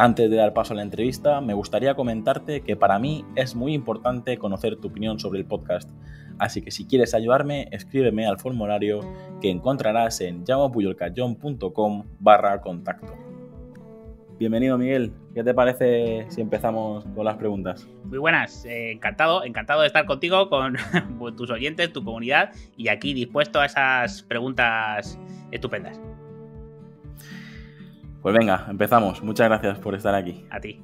Antes de dar paso a la entrevista, me gustaría comentarte que para mí es muy importante conocer tu opinión sobre el podcast. Así que si quieres ayudarme, escríbeme al formulario que encontrarás en llamapuyolcayón.com barra contacto. Bienvenido Miguel, ¿qué te parece si empezamos con las preguntas? Muy buenas, eh, encantado, encantado de estar contigo, con tus oyentes, tu comunidad y aquí dispuesto a esas preguntas estupendas. Pues venga, empezamos. Muchas gracias por estar aquí. A ti.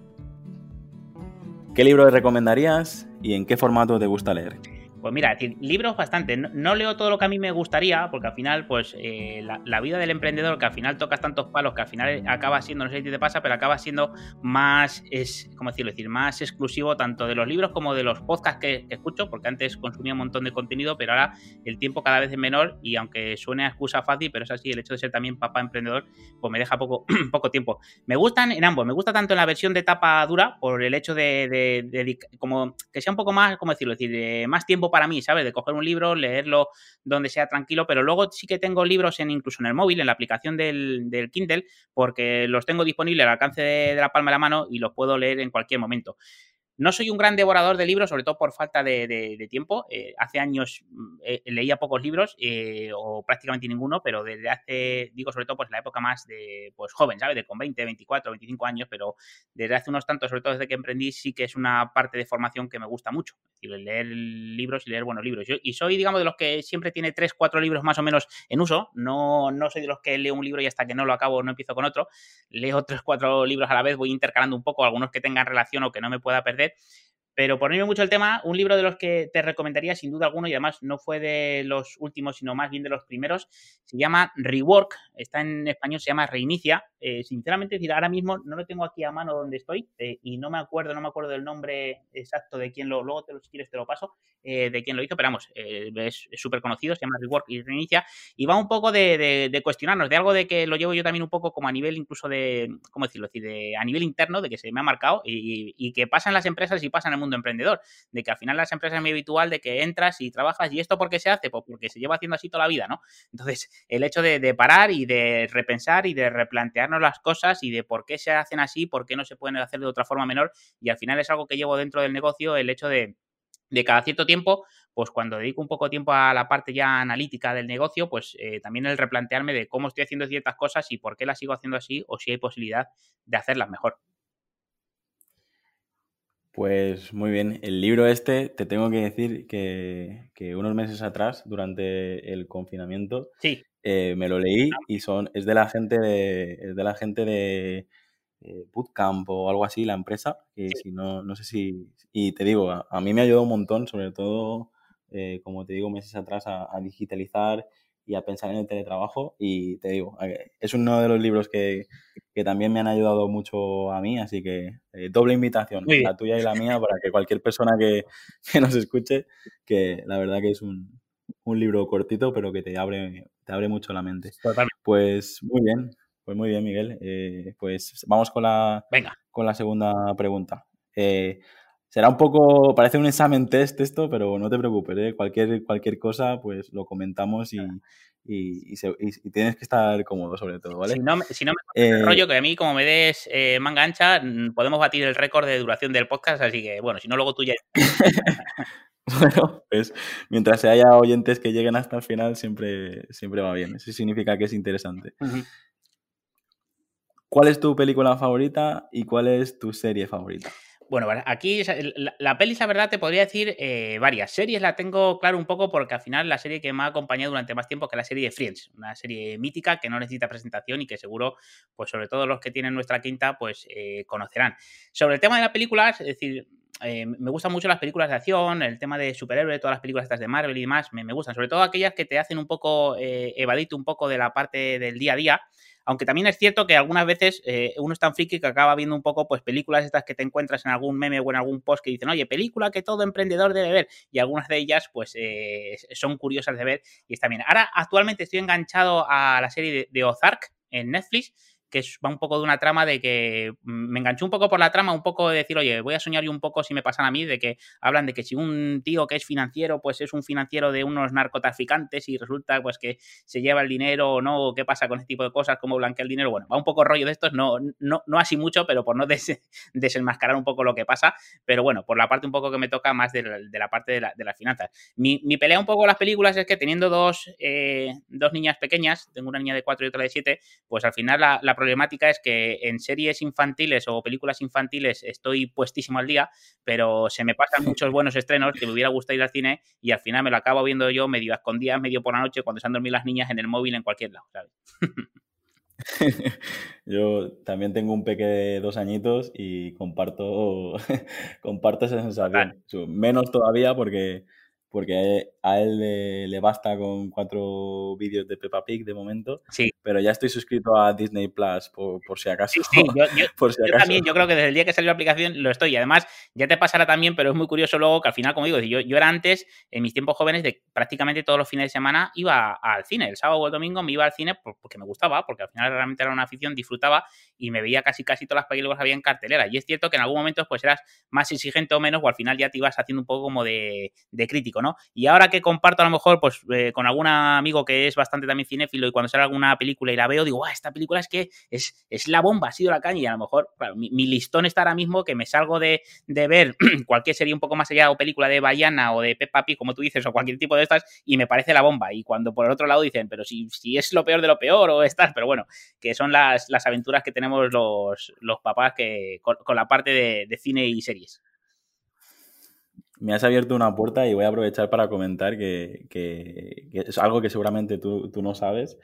¿Qué libro recomendarías y en qué formato te gusta leer? Pues mira, libros bastante. No, leo todo lo que a mí me gustaría, porque al final, pues, eh, la, vida del emprendedor, que al final tocas tantos palos, que al final acaba siendo, no sé si te pasa, pero acaba siendo más, es, ¿cómo decirlo? decir, más exclusivo tanto de los libros como de los podcasts que, escucho, porque antes consumía un montón de contenido, pero ahora el tiempo cada vez es menor y aunque suene a excusa fácil, pero es así, el hecho de ser también papá emprendedor, pues me deja poco, poco tiempo. Me gustan en ambos, me gusta tanto en la versión de tapa dura, por el hecho de, como que sea un poco más, ¿cómo decirlo? decir, más tiempo para mí, ¿sabes? De coger un libro, leerlo donde sea tranquilo, pero luego sí que tengo libros en incluso en el móvil, en la aplicación del, Kindle, porque los tengo disponibles al alcance de, la palma de la mano y los puedo leer en cualquier momento. No soy un gran devorador de libros, sobre todo por falta de, tiempo. Eh, hace años mm, eh, leía pocos libros eh, o prácticamente ninguno, pero desde hace, digo sobre todo pues la época más de pues joven, ¿sabes? De con 20, 24, 25 años, pero desde hace unos tantos, sobre todo desde que emprendí, sí que es una parte de formación que me gusta mucho. Decir, leer libros y leer buenos libros. Y soy, digamos, de los que siempre tiene 3, 4 libros más o menos en uso. No, no soy de los que leo un libro y hasta que no lo acabo no empiezo con otro. Leo 3, 4 libros a la vez, voy intercalando un poco, algunos que tengan relación o que no me pueda perder pero por no mucho el tema, un libro de los que te recomendaría sin duda alguno, y además no fue de los últimos, sino más bien de los primeros, se llama Rework, está en español, se llama Reinicia. Eh, sinceramente, decir, ahora mismo no lo tengo aquí a mano donde estoy eh, y no me acuerdo, no me acuerdo del nombre exacto de quién lo, luego te lo, si quieres te lo paso, eh, de quién lo hizo, pero vamos, es súper conocido, se llama Rework y Reinicia, y va un poco de, cuestionarnos, de algo de que lo llevo yo también un poco como a nivel incluso de, ¿cómo decirlo? decir, de, a nivel interno, de que se me ha marcado y, y que pasa en las empresas y pasa en el mundo emprendedor, de que al final las empresas es muy habitual de que entras y trabajas y esto por qué se hace, pues porque se lleva haciendo así toda la vida, ¿no? Entonces, el hecho de, parar y de repensar y de replantearnos las cosas y de por qué se hacen así, por qué no se pueden hacer de otra forma menor y al final es algo que llevo dentro del negocio, el hecho de de cada cierto tiempo, pues cuando dedico un poco de tiempo a la parte ya analítica del negocio, pues eh, también el replantearme de cómo estoy haciendo ciertas cosas y por qué las sigo haciendo así o si hay posibilidad de hacerlas mejor. Pues muy bien, el libro este te tengo que decir que, unos meses atrás, durante el confinamiento, sí. Eh, me lo leí ah. y son, es de la gente de, de la gente de eh, Bootcamp o algo así, la empresa, que si no, no sé si, y te digo, a, mí me ha ayudado un montón, sobre todo, eh, como te digo, meses atrás a digitalizar y a pensar en el teletrabajo. Y te digo, es uno de los libros que, también me han ayudado mucho a mí, así que eh, doble invitación, la tuya y la mía, para que cualquier persona que, nos escuche, que la verdad que es un, libro cortito, pero que te abre, te abre mucho la mente. Pues muy bien, pues muy bien, Miguel. Eh, pues vamos con la, con la segunda pregunta. Eh, será un poco, parece un examen test esto, pero no te preocupes, ¿eh? cualquier, cualquier cosa pues lo comentamos y, y, tienes que estar cómodo sobre todo, ¿vale? Si no, si no me eh, rollo que a mí como me des eh, manga ancha, mm, podemos batir el récord de duración del podcast, así que bueno, si no luego tú ya... bueno, pues mientras haya oyentes que lleguen hasta el final siempre, siempre va bien, eso significa que es interesante. ¿Cuál es tu película favorita y cuál es tu serie favorita? Bueno, aquí la, la, la verdad, te podría decir eh, varias. Series la tengo claro un poco porque al final la serie que me ha acompañado durante más tiempo que la serie de Friends, una serie mítica que no necesita presentación y que seguro, pues sobre todo los que tienen nuestra quinta, pues eh, conocerán. Sobre el tema de la película, es decir, eh, me gustan mucho las películas de acción, el tema de superhéroes, todas las películas estas de Marvel y demás, me, gustan, sobre todo aquellas que te hacen un poco, eh, evadirte un poco de la parte del día a día. Aunque también es cierto que algunas veces eh, uno es tan friki que acaba viendo un poco pues películas estas que te encuentras en algún meme o en algún post que dicen, oye, película que todo emprendedor debe ver. Y algunas de ellas pues eh, son curiosas de ver y está bien. Ahora actualmente estoy enganchado a la serie de Ozark en Netflix que va un poco de una trama de que mm, me enganchó un poco por la trama, un poco de decir, oye, voy a soñar yo un poco si me pasan a mí, de que hablan de que si un tío que es financiero, pues es un financiero de unos narcotraficantes y resulta pues que se lleva el dinero o no, qué pasa con este tipo de cosas, cómo blanquea el dinero, bueno, va un poco rollo de estos, no, no, no así mucho, pero por no desenmascarar un poco lo que pasa, pero bueno, por la parte un poco que me toca más de la, parte de, las finanzas. Mi, pelea un poco con las películas es que teniendo dos, eh, dos niñas pequeñas, tengo una niña de cuatro y otra de siete, pues al final la, la problemática es que en series infantiles o películas infantiles estoy puestísimo al día, pero se me pasan muchos buenos estrenos que me hubiera gustado ir al cine y al final me lo acabo viendo yo medio a escondidas, medio por la noche, cuando se han dormido las niñas en el móvil en cualquier lado, ¿sabes? Yo también tengo un peque de dos añitos y comparto, comparto esa sensación. Menos todavía porque porque a él le, basta con cuatro vídeos de Peppa Pig de momento. Sí. Pero ya estoy suscrito a Disney Plus por, si acaso. Sí, sí. Yo, también, yo creo que desde el día que salió la aplicación lo estoy. Y además, ya te pasará también, pero es muy curioso luego que al final, como digo, yo, yo era antes, en mis tiempos jóvenes, de prácticamente todos los fines de semana iba al cine. El sábado o el domingo me iba al cine porque me gustaba, porque al final realmente era una afición, disfrutaba y me veía casi casi todas las películas que había en cartelera. Y es cierto que en algún momento pues eras más exigente o menos, o al final ya te ibas haciendo un poco como de, de crítico, ¿no? Y ahora que comparto a lo mejor pues eh, con algún amigo que es bastante también cinéfilo y cuando sale alguna película y la veo, digo, esta película es que es, es la bomba, ha sido la caña y a lo mejor mi, listón está ahora mismo que me salgo de, ver cualquier serie un poco más allá o película de Bayana o de Peppa Pig, como tú dices, o cualquier tipo de estas y me parece la bomba. Y cuando por el otro lado dicen, pero si, si es lo peor de lo peor o estás, pero bueno, que son las, las aventuras que tenemos los, los papás que, con, la parte de cine y series me has abierto una puerta y voy a aprovechar para comentar que, es algo que seguramente tú, no sabes,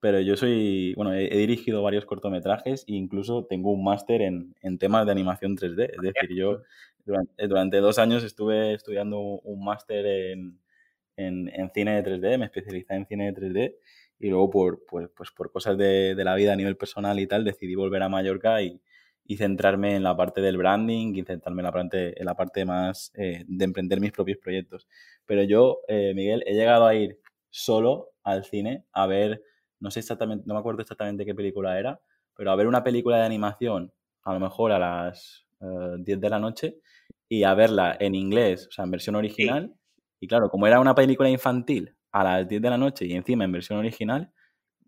pero yo soy, bueno, he, dirigido varios cortometrajes e incluso tengo un máster en, temas de animación 3D. Es decir, yo durante, dos años estuve estudiando un máster en, cine de 3D, me especialicé en cine de 3D y luego por, pues, pues por cosas de, de, la vida a nivel personal y tal decidí volver a Mallorca y, y centrarme en la parte del branding y centrarme en la parte, en la parte más eh, de emprender mis propios proyectos. Pero yo, eh, Miguel, he llegado a ir solo al cine a ver, no sé exactamente, no me acuerdo exactamente qué película era, pero a ver una película de animación, a lo mejor a las 10 eh, de la noche, y a verla en inglés, o sea, en versión original. Y claro, como era una película infantil a las 10 de la noche y encima en versión original,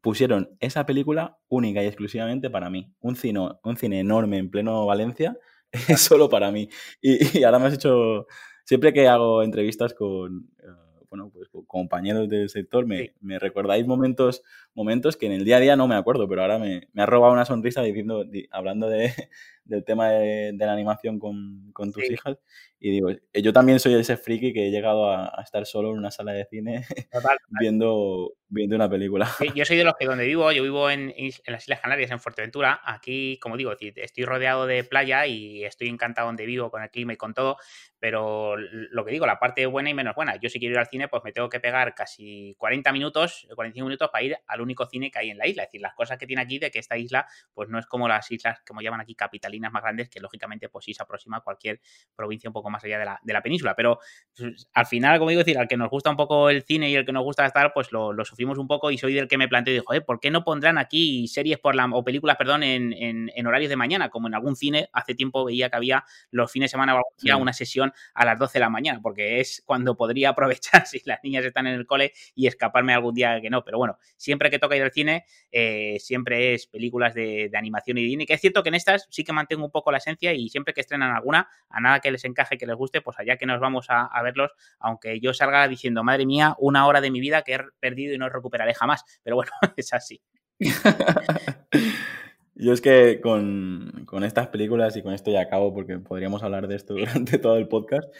pusieron esa película única y exclusivamente para mí. Un cine, un cine enorme en pleno Valencia, solo para mí. Y, ahora me has hecho, siempre que hago entrevistas con, eh, bueno, pues, compañeros del sector, me, me, recordáis momentos, momentos que en el día a día no me acuerdo, pero ahora me, me ha robado una sonrisa diciendo, hablando de, del tema de, la animación con, con tus hijas. Y digo, eh, yo también soy ese friki que he llegado a, estar solo en una sala de cine viendo, viendo una película. Yo soy de los que donde vivo, yo vivo en, en, las Islas Canarias, en Fuerteventura. Aquí, como digo, estoy rodeado de playa y estoy encantado donde vivo, con el clima y con todo. Pero lo que digo, la parte buena y menos buena. Yo si quiero ir al cine, pues me tengo que pegar casi 40 minutos, 45 minutos para ir al único cine que hay en la isla. Es decir, las cosas que tiene aquí de que esta isla, pues no es como las islas, como llaman aquí, capitalinas más grandes, que lógicamente, pues sí se aproxima a cualquier provincia un poco más allá de la, de la península. Pero pues, al final, como digo, decir, al que nos gusta un poco el cine y el que nos gusta estar, pues lo, sufrimos un poco y soy del que me planteo y digo, ¿por qué no pondrán aquí series por la, o películas, perdón, en, en, horarios de mañana? Como en algún cine, hace tiempo veía que había los fines de semana o una sesión a las 12 de la mañana, porque es cuando podría aprovechar si las niñas están en el cole y escaparme algún día que no. Pero bueno, siempre que toca ir al cine, eh, siempre es películas de, animación y de que es cierto que en estas sí que mantengo un poco la esencia y siempre que estrenan alguna, a nada que les encaje, que les guste, pues allá que nos vamos a, verlos, aunque yo salga diciendo, madre mía, una hora de mi vida que he perdido y no recuperaré jamás. Pero bueno, es así. Yo es que con, estas películas, y con esto ya acabo porque podríamos hablar de esto durante todo el podcast,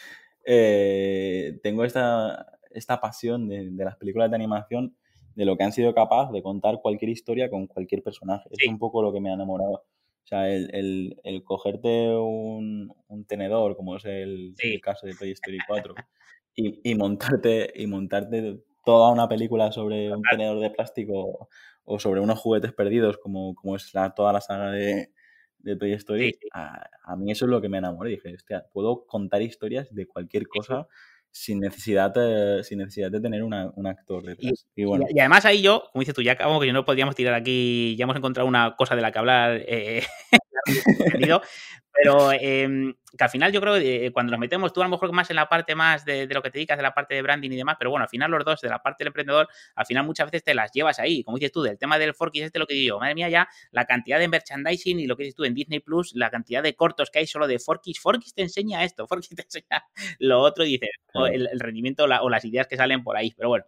eh, tengo esta, esta pasión de, las películas de animación, de lo que han sido capaces de contar cualquier historia con cualquier personaje. Es un poco lo que me ha enamorado. O sea, el, cogerte un, tenedor, como es el, caso de Toy Story 4, y, montarte, y montarte toda una película sobre un tenedor de plástico o sobre unos juguetes perdidos, como, como es la, toda la saga de, de Toy Story, A, mí eso es lo que me enamoré. Dije, hostia, puedo contar historias de cualquier cosa sin necesidad, de, sin necesidad de tener un actor detrás. Y, bueno. y, además ahí yo, como dices tú, ya como que no podríamos tirar aquí, ya hemos encontrado una cosa de la que hablar eh, pero em, que al final yo creo que eh, cuando nos metemos, tú a lo mejor más en la parte más de, lo que te dedicas, de la parte de branding y demás, pero bueno, al final los dos, de la parte del emprendedor, al final muchas veces te las llevas ahí. Como dices tú, del tema del Forkis, este lo que digo, madre mía, ya la cantidad de merchandising y lo que dices tú en Disney Plus, la cantidad de cortos que hay solo de Forkis, Forkis te enseña esto, Forkis te enseña lo otro y dices, el, rendimiento o las ideas que salen por ahí, pero bueno.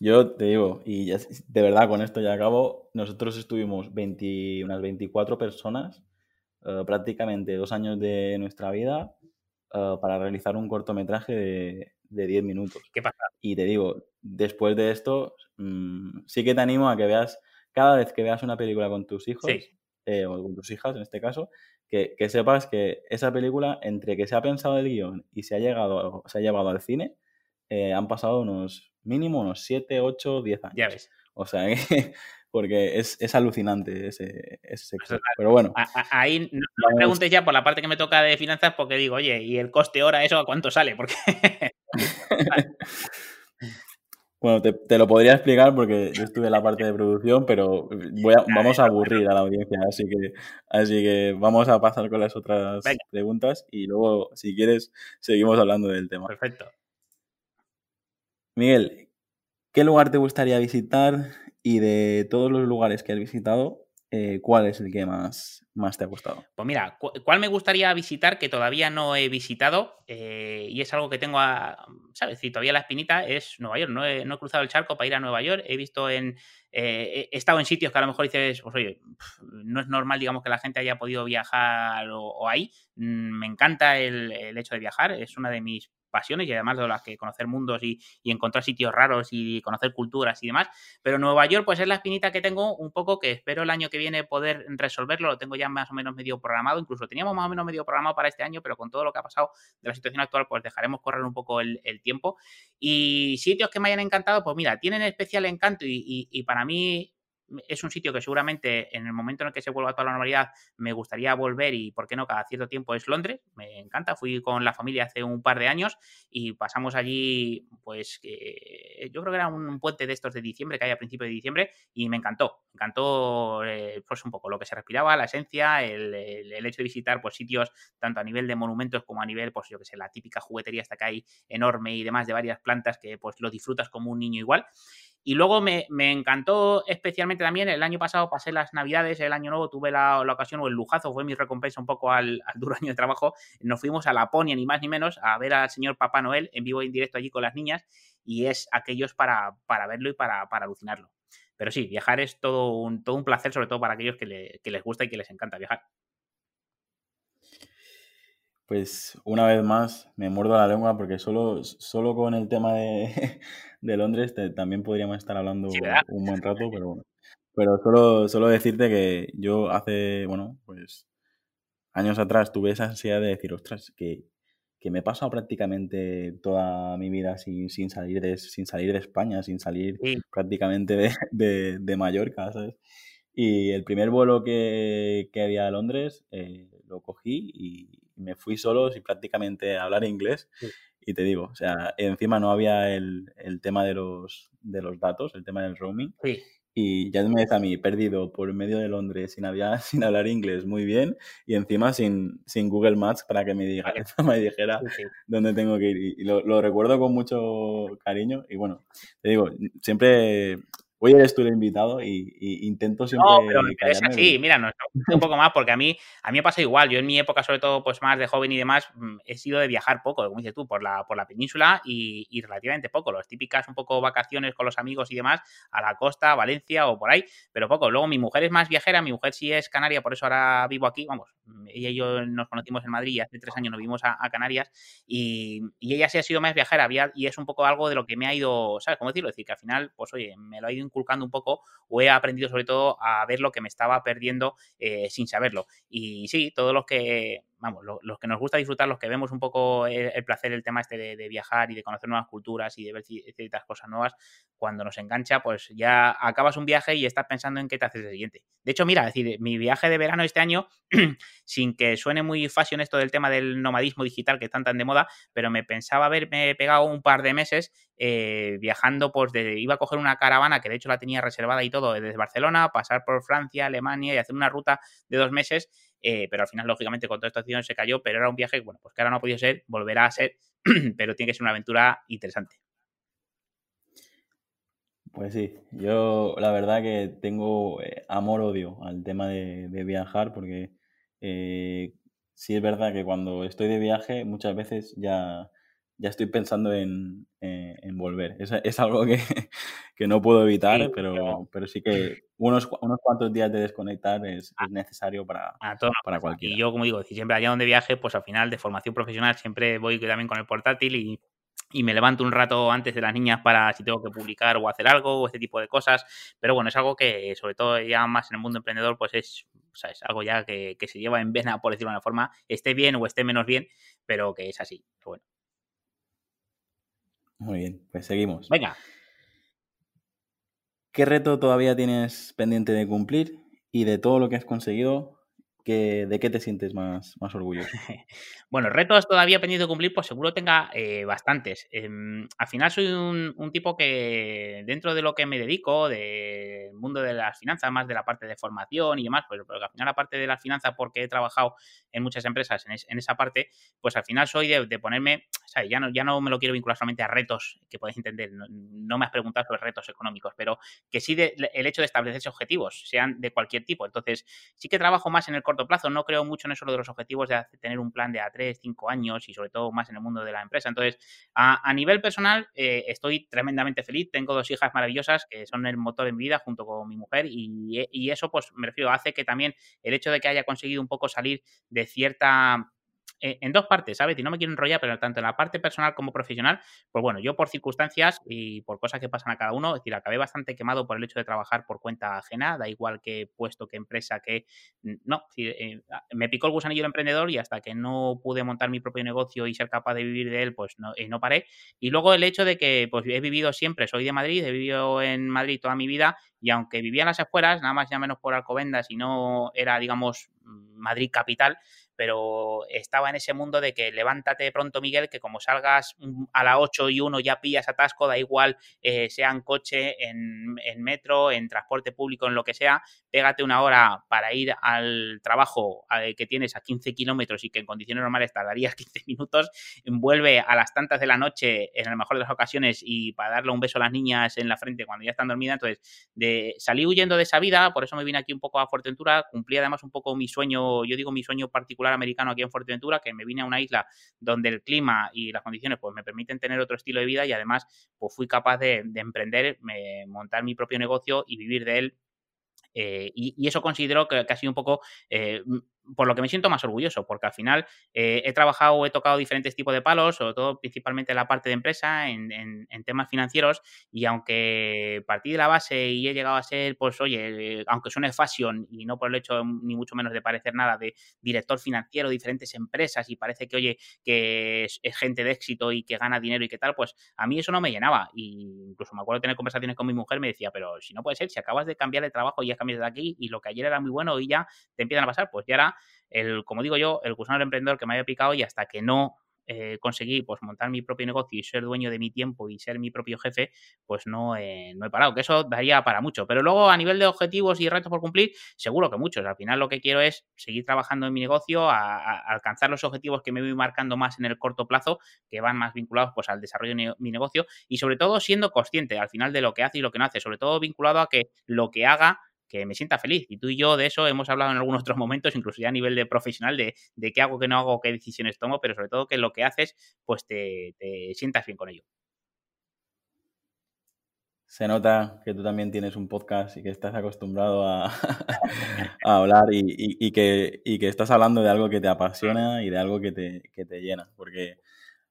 Yo te digo, y de verdad con esto ya acabo, nosotros estuvimos 20, unas 24 personas, eh, prácticamente dos años de nuestra vida, eh, para realizar un cortometraje de, de 10 minutos. ¿Qué pasa? Y te digo, después de esto, mm, sí que te animo a que veas, cada vez que veas una película con tus hijos, eh, o con tus hijas en este caso, que, que, sepas que esa película, entre que se ha pensado el guion y se ha, llegado, se ha llevado al cine, han pasado unos mínimo unos 7, 8, 10 años. Ya ves. O sea, porque es, es alucinante ese, ese sector. Pero bueno. ahí no, me preguntes ya por la parte que me toca de finanzas porque digo, oye, ¿y el coste hora eso a cuánto sale? Porque... bueno, te, lo podría explicar porque yo estuve en la parte de producción, pero voy vamos a aburrir a la audiencia, así que, así que vamos a pasar con las otras preguntas y luego, si quieres, seguimos hablando del tema. Perfecto. Miguel, ¿qué lugar te gustaría visitar y de todos los lugares que has visitado, eh, ¿cuál es el que más, más te ha gustado? Pues mira, ¿cuál me gustaría visitar que todavía no he visitado? Eh, y es algo que tengo, a, ¿sabes? Si todavía la espinita es Nueva York. No he, cruzado el charco para ir a Nueva York. He visto en. Eh, he estado en sitios que a lo mejor dices, pues oye, no es normal, digamos, que la gente haya podido viajar o, ahí. Mm, me encanta el, el, hecho de viajar. Es una de mis pasiones y además de las que conocer mundos y, encontrar sitios raros y conocer culturas y demás. Pero Nueva York, pues es la espinita que tengo un poco que espero el año que viene poder resolverlo. Lo tengo ya más o menos medio programado. Incluso teníamos más o menos medio programado para este año, pero con todo lo que ha pasado de la situación actual, pues dejaremos correr un poco el, tiempo. Y sitios que me hayan encantado, pues mira, tienen especial encanto y para mí es un sitio que seguramente en el momento en el que se vuelva toda la normalidad me gustaría volver y, ¿por qué no?, cada cierto tiempo es Londres. Me encanta. Fui con la familia hace un par de años y pasamos allí, pues, yo creo que era un puente de estos de diciembre que hay a principios de diciembre y me encantó. Me encantó, eh, pues, un poco lo que se respiraba, la esencia, el, hecho de visitar, pues, sitios tanto a nivel de monumentos como a nivel, pues, yo que sé, la típica juguetería hasta acá hay enorme y demás de varias plantas que, pues, lo disfrutas como un niño igual. Y luego me, encantó especialmente también, el año pasado pasé las navidades, el año nuevo tuve la, ocasión o el lujazo, fue mi recompensa un poco al, duro año de trabajo, nos fuimos a Laponia ni más ni menos a ver al señor Papá Noel en vivo e indirecto allí con las niñas y es aquellos para, para verlo y para, para, alucinarlo. Pero sí, viajar es todo un, todo un placer, sobre todo para aquellos que, que les gusta y que les encanta viajar. Pues una vez más me muerdo la lengua porque solo, solo con el tema de, de Londres también podríamos estar hablando un buen rato, pero bueno. Pero solo, solo decirte que yo hace, bueno, pues años atrás tuve esa ansiedad de decir, ostras, que, que me he pasado prácticamente toda mi vida sin, sin, salir, de, sin salir de España, sin salir prácticamente de, de, de, Mallorca, ¿sabes? Y el primer vuelo que, que había a Londres eh, lo cogí y, me fui solo sin prácticamente hablar inglés. Y te digo, o sea, encima no había el, el, tema de los, de los datos, el tema del roaming. Sí. Y ya me ves a mí perdido por medio de Londres sin, había, sin hablar inglés muy bien y encima sin, sin Google Maps para que me, diga, me dijera dónde tengo que ir. Y lo, lo, recuerdo con mucho cariño. Y bueno, te digo, siempre Hoy eres tú el invitado y, intento siempre. No, pero me interesa, sí, mira, nos un poco más porque a mí, a mí me pasa igual. Yo en mi época, sobre todo, pues más de joven y demás, mm, he sido de viajar poco, como dices tú, por la, por la península y, relativamente poco. Las típicas un poco vacaciones con los amigos y demás, a la costa, Valencia o por ahí, pero poco. Luego mi mujer es más viajera, mi mujer sí es canaria, por eso ahora vivo aquí. Vamos, ella y yo nos conocimos en Madrid y hace tres años nos vimos a, Canarias y, ella sí ha sido más viajera y es un poco algo de lo que me ha ido, ¿sabes cómo decirlo? Es decir, que al final, pues oye, me lo ha ido inculcando un poco o he aprendido sobre todo a ver lo que me estaba perdiendo eh, sin saberlo. Y sí, todos los que, vamos, los, que nos gusta disfrutar, los que vemos un poco el, placer, el tema este de, viajar y de conocer nuevas culturas y de ver ciertas cosas nuevas, cuando nos engancha, pues ya acabas un viaje y estás pensando en qué te haces el siguiente. De hecho, mira, decir, mi viaje de verano este año, sin que suene muy fashion esto del tema del nomadismo digital que están tan de moda, pero me pensaba haberme pegado un par de meses eh, viajando, pues de, iba a coger una caravana que de hecho la tenía reservada y todo desde Barcelona, pasar por Francia, Alemania y hacer una ruta de dos meses eh, pero al final, lógicamente, con toda esta situación se cayó, pero era un viaje, bueno, pues que ahora no ha podido ser, volverá a ser, pero tiene que ser una aventura interesante. Pues sí, yo la verdad que tengo eh, amor-odio al tema de, viajar porque eh, sí es verdad que cuando estoy de viaje muchas veces ya ya estoy pensando en, eh, volver. Es, algo que, no puedo evitar, pero, pero sí que unos, unos cuantos días de desconectar es, ah. necesario para, para cualquiera. Y yo, como digo, si siempre allá donde viaje, pues al final de formación profesional siempre voy también con el portátil y, me levanto un rato antes de las niñas para si tengo que publicar o hacer algo o este tipo de cosas. Pero bueno, es algo que sobre todo ya más en el mundo emprendedor, pues es, es algo ya que, que se lleva en vena, por decirlo de una forma, esté bien o esté menos bien, pero que es así. bueno. Muy bien, pues seguimos. Venga. ¿Qué reto todavía tienes pendiente de cumplir? Y de todo lo que has conseguido, ¿de qué te sientes más, más orgulloso? bueno, retos todavía pendiente de cumplir, pues seguro tenga eh, bastantes. Em, al final soy un, tipo que dentro de lo que me dedico, del mundo de las finanzas, más de la parte de formación y demás, pues pero al final la parte de las finanzas, porque he trabajado en muchas empresas en, esa parte, pues al final soy de, ponerme. Ya no, ya no me lo quiero vincular solamente a retos que podéis entender, no, me has preguntado sobre retos económicos, pero que sí el hecho de establecerse objetivos, sean de cualquier tipo. Entonces, sí que trabajo más en el corto plazo. No creo mucho en eso de los objetivos de tener un plan de a 3, 5 años y sobre todo más en el mundo de la empresa. Entonces, a, nivel personal, eh, estoy tremendamente feliz. Tengo dos hijas maravillosas que son el motor en mi vida junto con mi mujer y, y eso, pues, me refiero, hace que también el hecho de que haya conseguido un poco salir de cierta eh, en dos partes, ¿sabes? Y no me quiero enrollar, pero tanto en la parte personal como profesional, pues bueno, yo por circunstancias y por cosas que pasan a cada uno, es decir, acabé bastante quemado por el hecho de trabajar por cuenta ajena, da igual que puesto, que empresa, que... No, eh, me picó el gusanillo el emprendedor y hasta que no pude montar mi propio negocio y ser capaz de vivir de él, pues no, eh, no paré. Y luego el hecho de que pues he vivido siempre, soy de Madrid, he vivido en Madrid toda mi vida y aunque vivía en las afueras, nada más ya menos por Alcobendas y no era, digamos, Madrid capital, pero estaba en ese mundo de que levántate pronto, Miguel, que como salgas a las 8 y 1 ya pillas atasco, da igual, eh, sea en coche, en, metro, en transporte público, en lo que sea, pégate una hora para ir al trabajo que tienes a 15 kilómetros y que en condiciones normales tardarías 15 minutos, vuelve a las tantas de la noche, en la mejor de las ocasiones, y para darle un beso a las niñas en la frente cuando ya están dormidas, entonces de, salí huyendo de esa vida, por eso me vine aquí un poco a Fuerteventura, cumplí además un poco mi sueño, yo digo mi sueño particular, americano aquí en Fuerteventura, que me vine a una isla donde el clima y las condiciones pues me permiten tener otro estilo de vida y además pues fui capaz de, emprender, montar mi propio negocio y vivir de él eh, y, eso considero que, ha sido un poco eh, por lo que me siento más orgulloso, porque al final eh, he trabajado, he tocado diferentes tipos de palos, sobre todo principalmente en la parte de empresa, en, temas financieros, y aunque partí de la base y he llegado a ser, pues oye, aunque suene fashion y no por el hecho ni mucho menos de parecer nada de director financiero de diferentes empresas y parece que, oye, que es, gente de éxito y que gana dinero y qué tal, pues a mí eso no me llenaba. Y incluso me acuerdo de tener conversaciones con mi mujer, me decía, pero si no puede ser, si acabas de cambiar de trabajo y ya cambias de aquí y lo que ayer era muy bueno y ya te empiezan a pasar, pues ya era el, como digo yo, el gusano emprendedor que me había picado y hasta que no eh, conseguí pues montar mi propio negocio y ser dueño de mi tiempo y ser mi propio jefe, pues no, no he parado, que eso daría para mucho. Pero luego a nivel de objetivos y retos por cumplir, seguro que muchos. Al final lo que quiero es seguir trabajando en mi negocio, a, alcanzar los objetivos que me voy marcando más en el corto plazo, que van más vinculados pues al desarrollo de mi negocio y sobre todo siendo consciente al final de lo que hace y lo que no hace, sobre todo vinculado a que lo que haga que me sienta feliz. Y tú y yo de eso hemos hablado en algunos otros momentos, incluso ya a nivel de profesional, de, qué hago, qué no hago, qué decisiones tomo, pero sobre todo que lo que haces, pues te, sientas bien con ello. Se nota que tú también tienes un podcast y que estás acostumbrado a, hablar y, que, que, estás hablando de algo que te apasiona y de algo que te, que te llena. Porque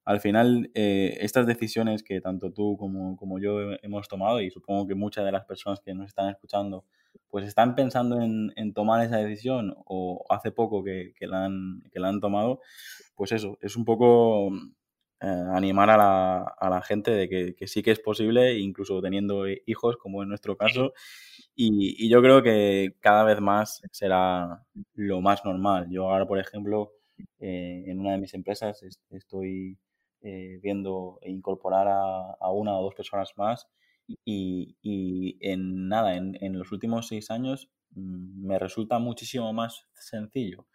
al final eh, estas decisiones que tanto tú como, como, yo hemos tomado y supongo que muchas de las personas que nos están escuchando pues están pensando en, tomar esa decisión o hace poco que, que, la han, que la han tomado, pues eso, es un poco eh, animar a la, a la, gente de que, que, sí que es posible, incluso teniendo hijos, como en nuestro caso, y, y yo creo que cada vez más será lo más normal. Yo ahora, por ejemplo, eh, en una de mis empresas estoy eh, viendo incorporar a, a, una o dos personas más y, y en nada, en, en, los últimos seis años mm, me resulta muchísimo más sencillo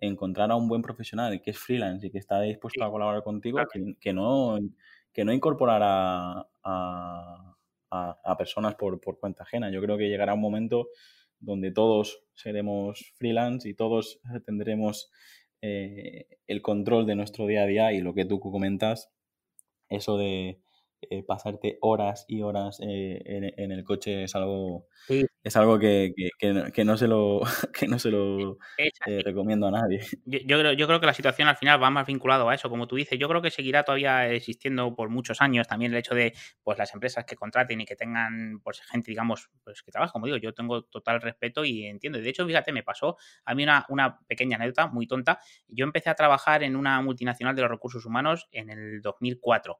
encontrar a un buen profesional que es freelance y que está dispuesto a colaborar contigo que, que, no, que no incorporar a, a, a personas por, por cuenta ajena. Yo creo que llegará un momento donde todos seremos freelance y todos tendremos eh, el control de nuestro día a día y lo que tú comentas, eso de eh, pasarte horas y horas eh, en, en, el coche es algo, sí. es algo que, que, que, no se lo, que no se lo eh, recomiendo a nadie. Yo, yo, creo, yo creo que la situación al final va más vinculado a eso, como tú dices. Yo creo que seguirá todavía existiendo por muchos años también el hecho de pues las empresas que contraten y que tengan pues gente, digamos, pues que trabaja, como digo, yo tengo total respeto y entiendo. De hecho, fíjate, me pasó a mí una, una pequeña anécdota muy tonta. Yo empecé a trabajar en una multinacional de los recursos humanos en el 2004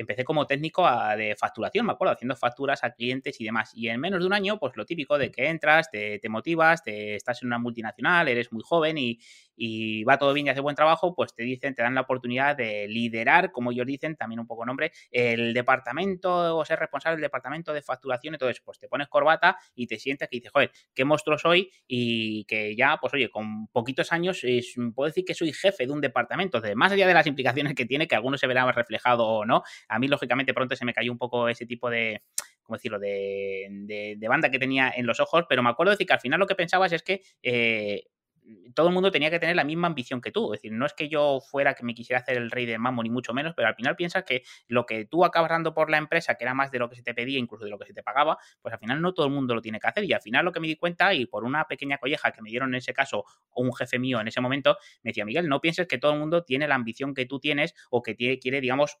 empecé como técnico a, de facturación, me acuerdo, haciendo facturas a clientes y demás. Y en menos de un año, pues lo típico de que entras, te, te motivas, te, estás en una multinacional, eres muy joven y, y, va todo bien y hace buen trabajo, pues te dicen, te dan la oportunidad de liderar, como ellos dicen, también un poco nombre, el departamento o ser responsable del departamento de facturación y todo eso. Pues te pones corbata y te sientes que dices, joder, qué monstruo soy y que ya, pues oye, con poquitos años puedo decir que soy jefe de un departamento, de, más allá de las implicaciones que tiene, que algunos se verán reflejado o no, a mí, lógicamente, pronto se me cayó un poco ese tipo de, ¿cómo decirlo?, de, de, de, banda que tenía en los ojos, pero me acuerdo de decir que al final lo que pensabas es que eh, todo el mundo tenía que tener la misma ambición que tú. Es decir, no es que yo fuera que me quisiera hacer el rey de mambo, ni mucho menos, pero al final piensas que lo que tú acabas dando por la empresa, que era más de lo que se te pedía, incluso de lo que se te pagaba, pues al final no todo el mundo lo tiene que hacer. Y al final lo que me di cuenta, y por una pequeña colleja que me dieron en ese caso, o un jefe mío en ese momento, me decía, Miguel, no pienses que todo el mundo tiene la ambición que tú tienes o que quiere, digamos,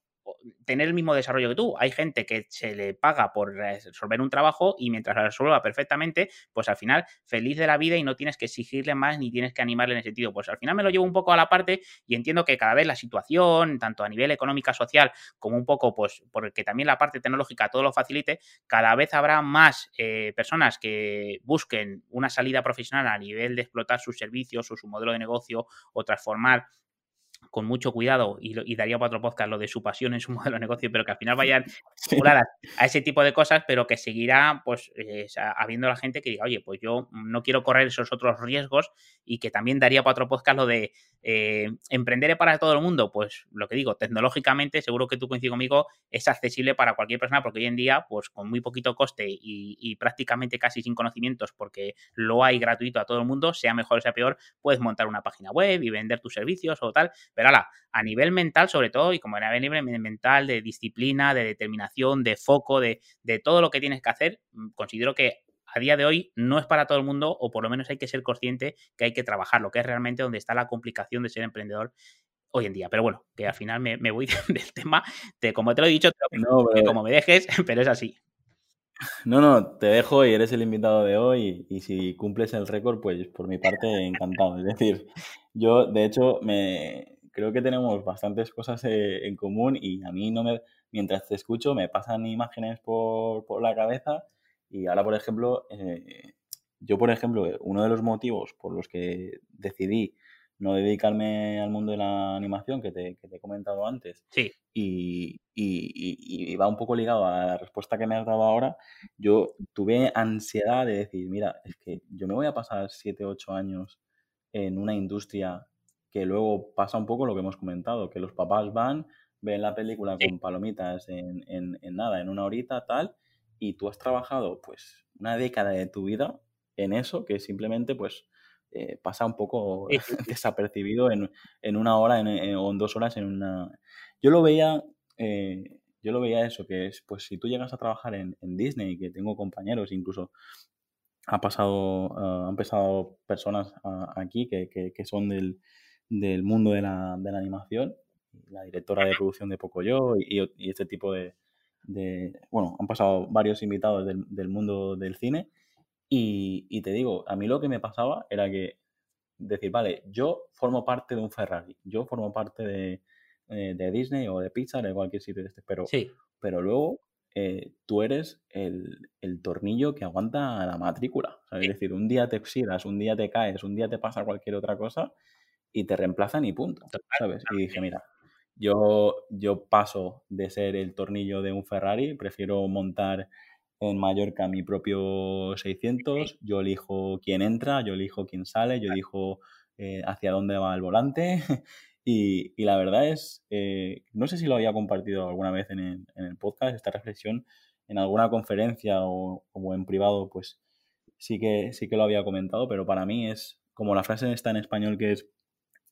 tener el mismo desarrollo que tú. Hay gente que se le paga por resolver un trabajo y mientras lo resuelva perfectamente, pues al final feliz de la vida y no tienes que exigirle más ni tienes que animarle en ese sentido. Pues al final me lo llevo un poco a la parte y entiendo que cada vez la situación, tanto a nivel económica, social, como un poco, pues porque también la parte tecnológica todo lo facilite, cada vez habrá más eh, personas que busquen una salida profesional a nivel de explotar sus servicios o su modelo de negocio o transformar con mucho cuidado y, y, daría para otro podcast lo de su pasión en su modelo de negocio, pero que al final vayan sí. a ese tipo de cosas, pero que seguirá pues eh, habiendo la gente que diga, oye, pues yo no quiero correr esos otros riesgos y que también daría para otro podcast lo de eh, emprender para todo el mundo, pues lo que digo, tecnológicamente, seguro que tú coincides conmigo, es accesible para cualquier persona porque hoy en día, pues con muy poquito coste y, y prácticamente casi sin conocimientos, porque lo hay gratuito a todo el mundo, sea mejor o sea peor, puedes montar una página web y vender tus servicios o tal, pero ala, a nivel mental sobre todo, y como a nivel mental, de disciplina, de determinación, de foco, de, de todo lo que tienes que hacer, mm, considero que a día de hoy no es para todo el mundo, o por lo menos hay que ser consciente que hay que trabajar, lo que es realmente donde está la complicación de ser emprendedor hoy en día. Pero bueno, que al final me, me voy del tema, de, como te lo he dicho, te lo, no, que como me dejes, pero es así. No, no, te dejo y eres el invitado de hoy y, y si cumples el récord, pues por mi parte encantado. Es decir, yo de hecho me, creo que tenemos bastantes cosas eh, en común y a mí no me, mientras te escucho me pasan imágenes por, por la cabeza y ahora, por ejemplo, eh, yo, por ejemplo, uno de los motivos por los que decidí no dedicarme al mundo de la animación que te, que te he comentado antes sí. y, y, y, va un poco ligado a la respuesta que me has dado ahora, yo tuve ansiedad de decir, mira, es que yo me voy a pasar 7, 8 años en una industria que luego pasa un poco lo que hemos comentado, que los papás van, ven la película sí. con palomitas en, en, en, nada, en una horita, tal, y tú has trabajado pues una década de tu vida en eso, que simplemente pues eh, pasa un poco sí. desapercibido en, en, una hora en, en, o en dos horas en una... Yo lo veía, eh, yo lo veía eso, que es, pues si tú llegas a trabajar en, Disney, que tengo compañeros, incluso ha pasado, uh, han pasado personas uh, aquí que, que, que son del, del mundo de la, de la, animación la directora de producción de Pocoyo y, y este tipo de, de, Bueno, han pasado varios invitados del, del mundo del cine y, y, te digo, a mí lo que me pasaba era que decir, vale, yo formo parte de un Ferrari, yo formo parte de, eh, de Disney o de Pixar, de cualquier sitio de este, pero, sí. pero luego eh, tú eres el, el, tornillo que aguanta la matrícula. Sí. Es decir, un día te oxidas, un día te caes, un día te pasa cualquier otra cosa y te reemplazan y punto, ¿sabes? Y dije, mira, yo, yo paso de ser el tornillo de un Ferrari, prefiero montar en Mallorca mi propio 600, yo elijo quién entra, yo elijo quién sale, yo elijo eh, hacia dónde va el volante y, y la verdad es, eh, no sé si lo había compartido alguna vez en el, en el podcast, esta reflexión en alguna conferencia o, o, en privado, pues sí que, sí que lo había comentado, pero para mí es como la frase está en español que es...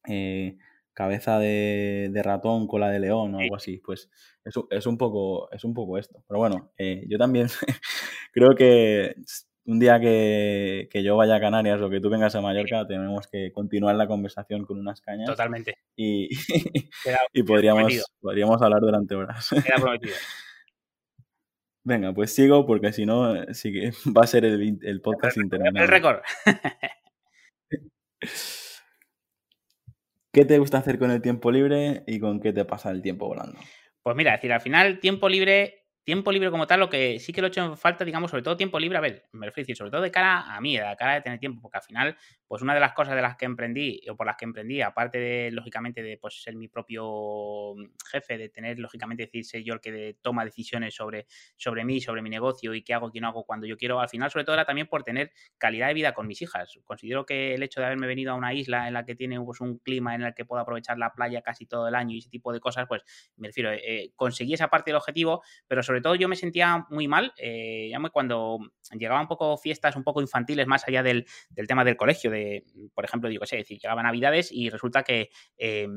Eh, cabeza de, de, ratón, cola de león o algo así. Pues es, es, un, poco, es un poco esto. Pero bueno, eh, yo también creo que un día que, que, yo vaya a Canarias o que tú vengas a Mallorca, tenemos que continuar la conversación con unas cañas. Totalmente. Y, y podríamos, podríamos hablar durante horas. Queda prometido. Venga, pues sigo porque si no, sí que va a ser el, el podcast interminable. El récord. ¿Qué te gusta hacer con el tiempo libre y con qué te pasa el tiempo volando? Pues mira, decir, al final, tiempo libre, tiempo libre como tal, lo que sí que lo he hecho en falta, digamos, sobre todo tiempo libre, a ver, me refiero, sobre todo de cara a mí, de cara de tener tiempo, porque al final, pues una de las cosas de las que emprendí, o por las que emprendí, aparte de, lógicamente, de pues, ser mi propio jefe, de tener, lógicamente, decirse yo el que toma decisiones sobre, sobre mí, sobre mi negocio y qué hago, qué no hago cuando yo quiero, al final, sobre todo era también por tener calidad de vida con mis hijas. Considero que el hecho de haberme venido a una isla en la que tiene pues, un clima en el que puedo aprovechar la playa casi todo el año y ese tipo de cosas, pues me refiero, eh, conseguí esa parte del objetivo, pero sobre todo yo me sentía muy mal, eh, cuando llegaban un poco fiestas un poco infantiles más allá del, del tema del colegio, de, por ejemplo, digo, sé, decir, llegaban Navidades y resulta que eh,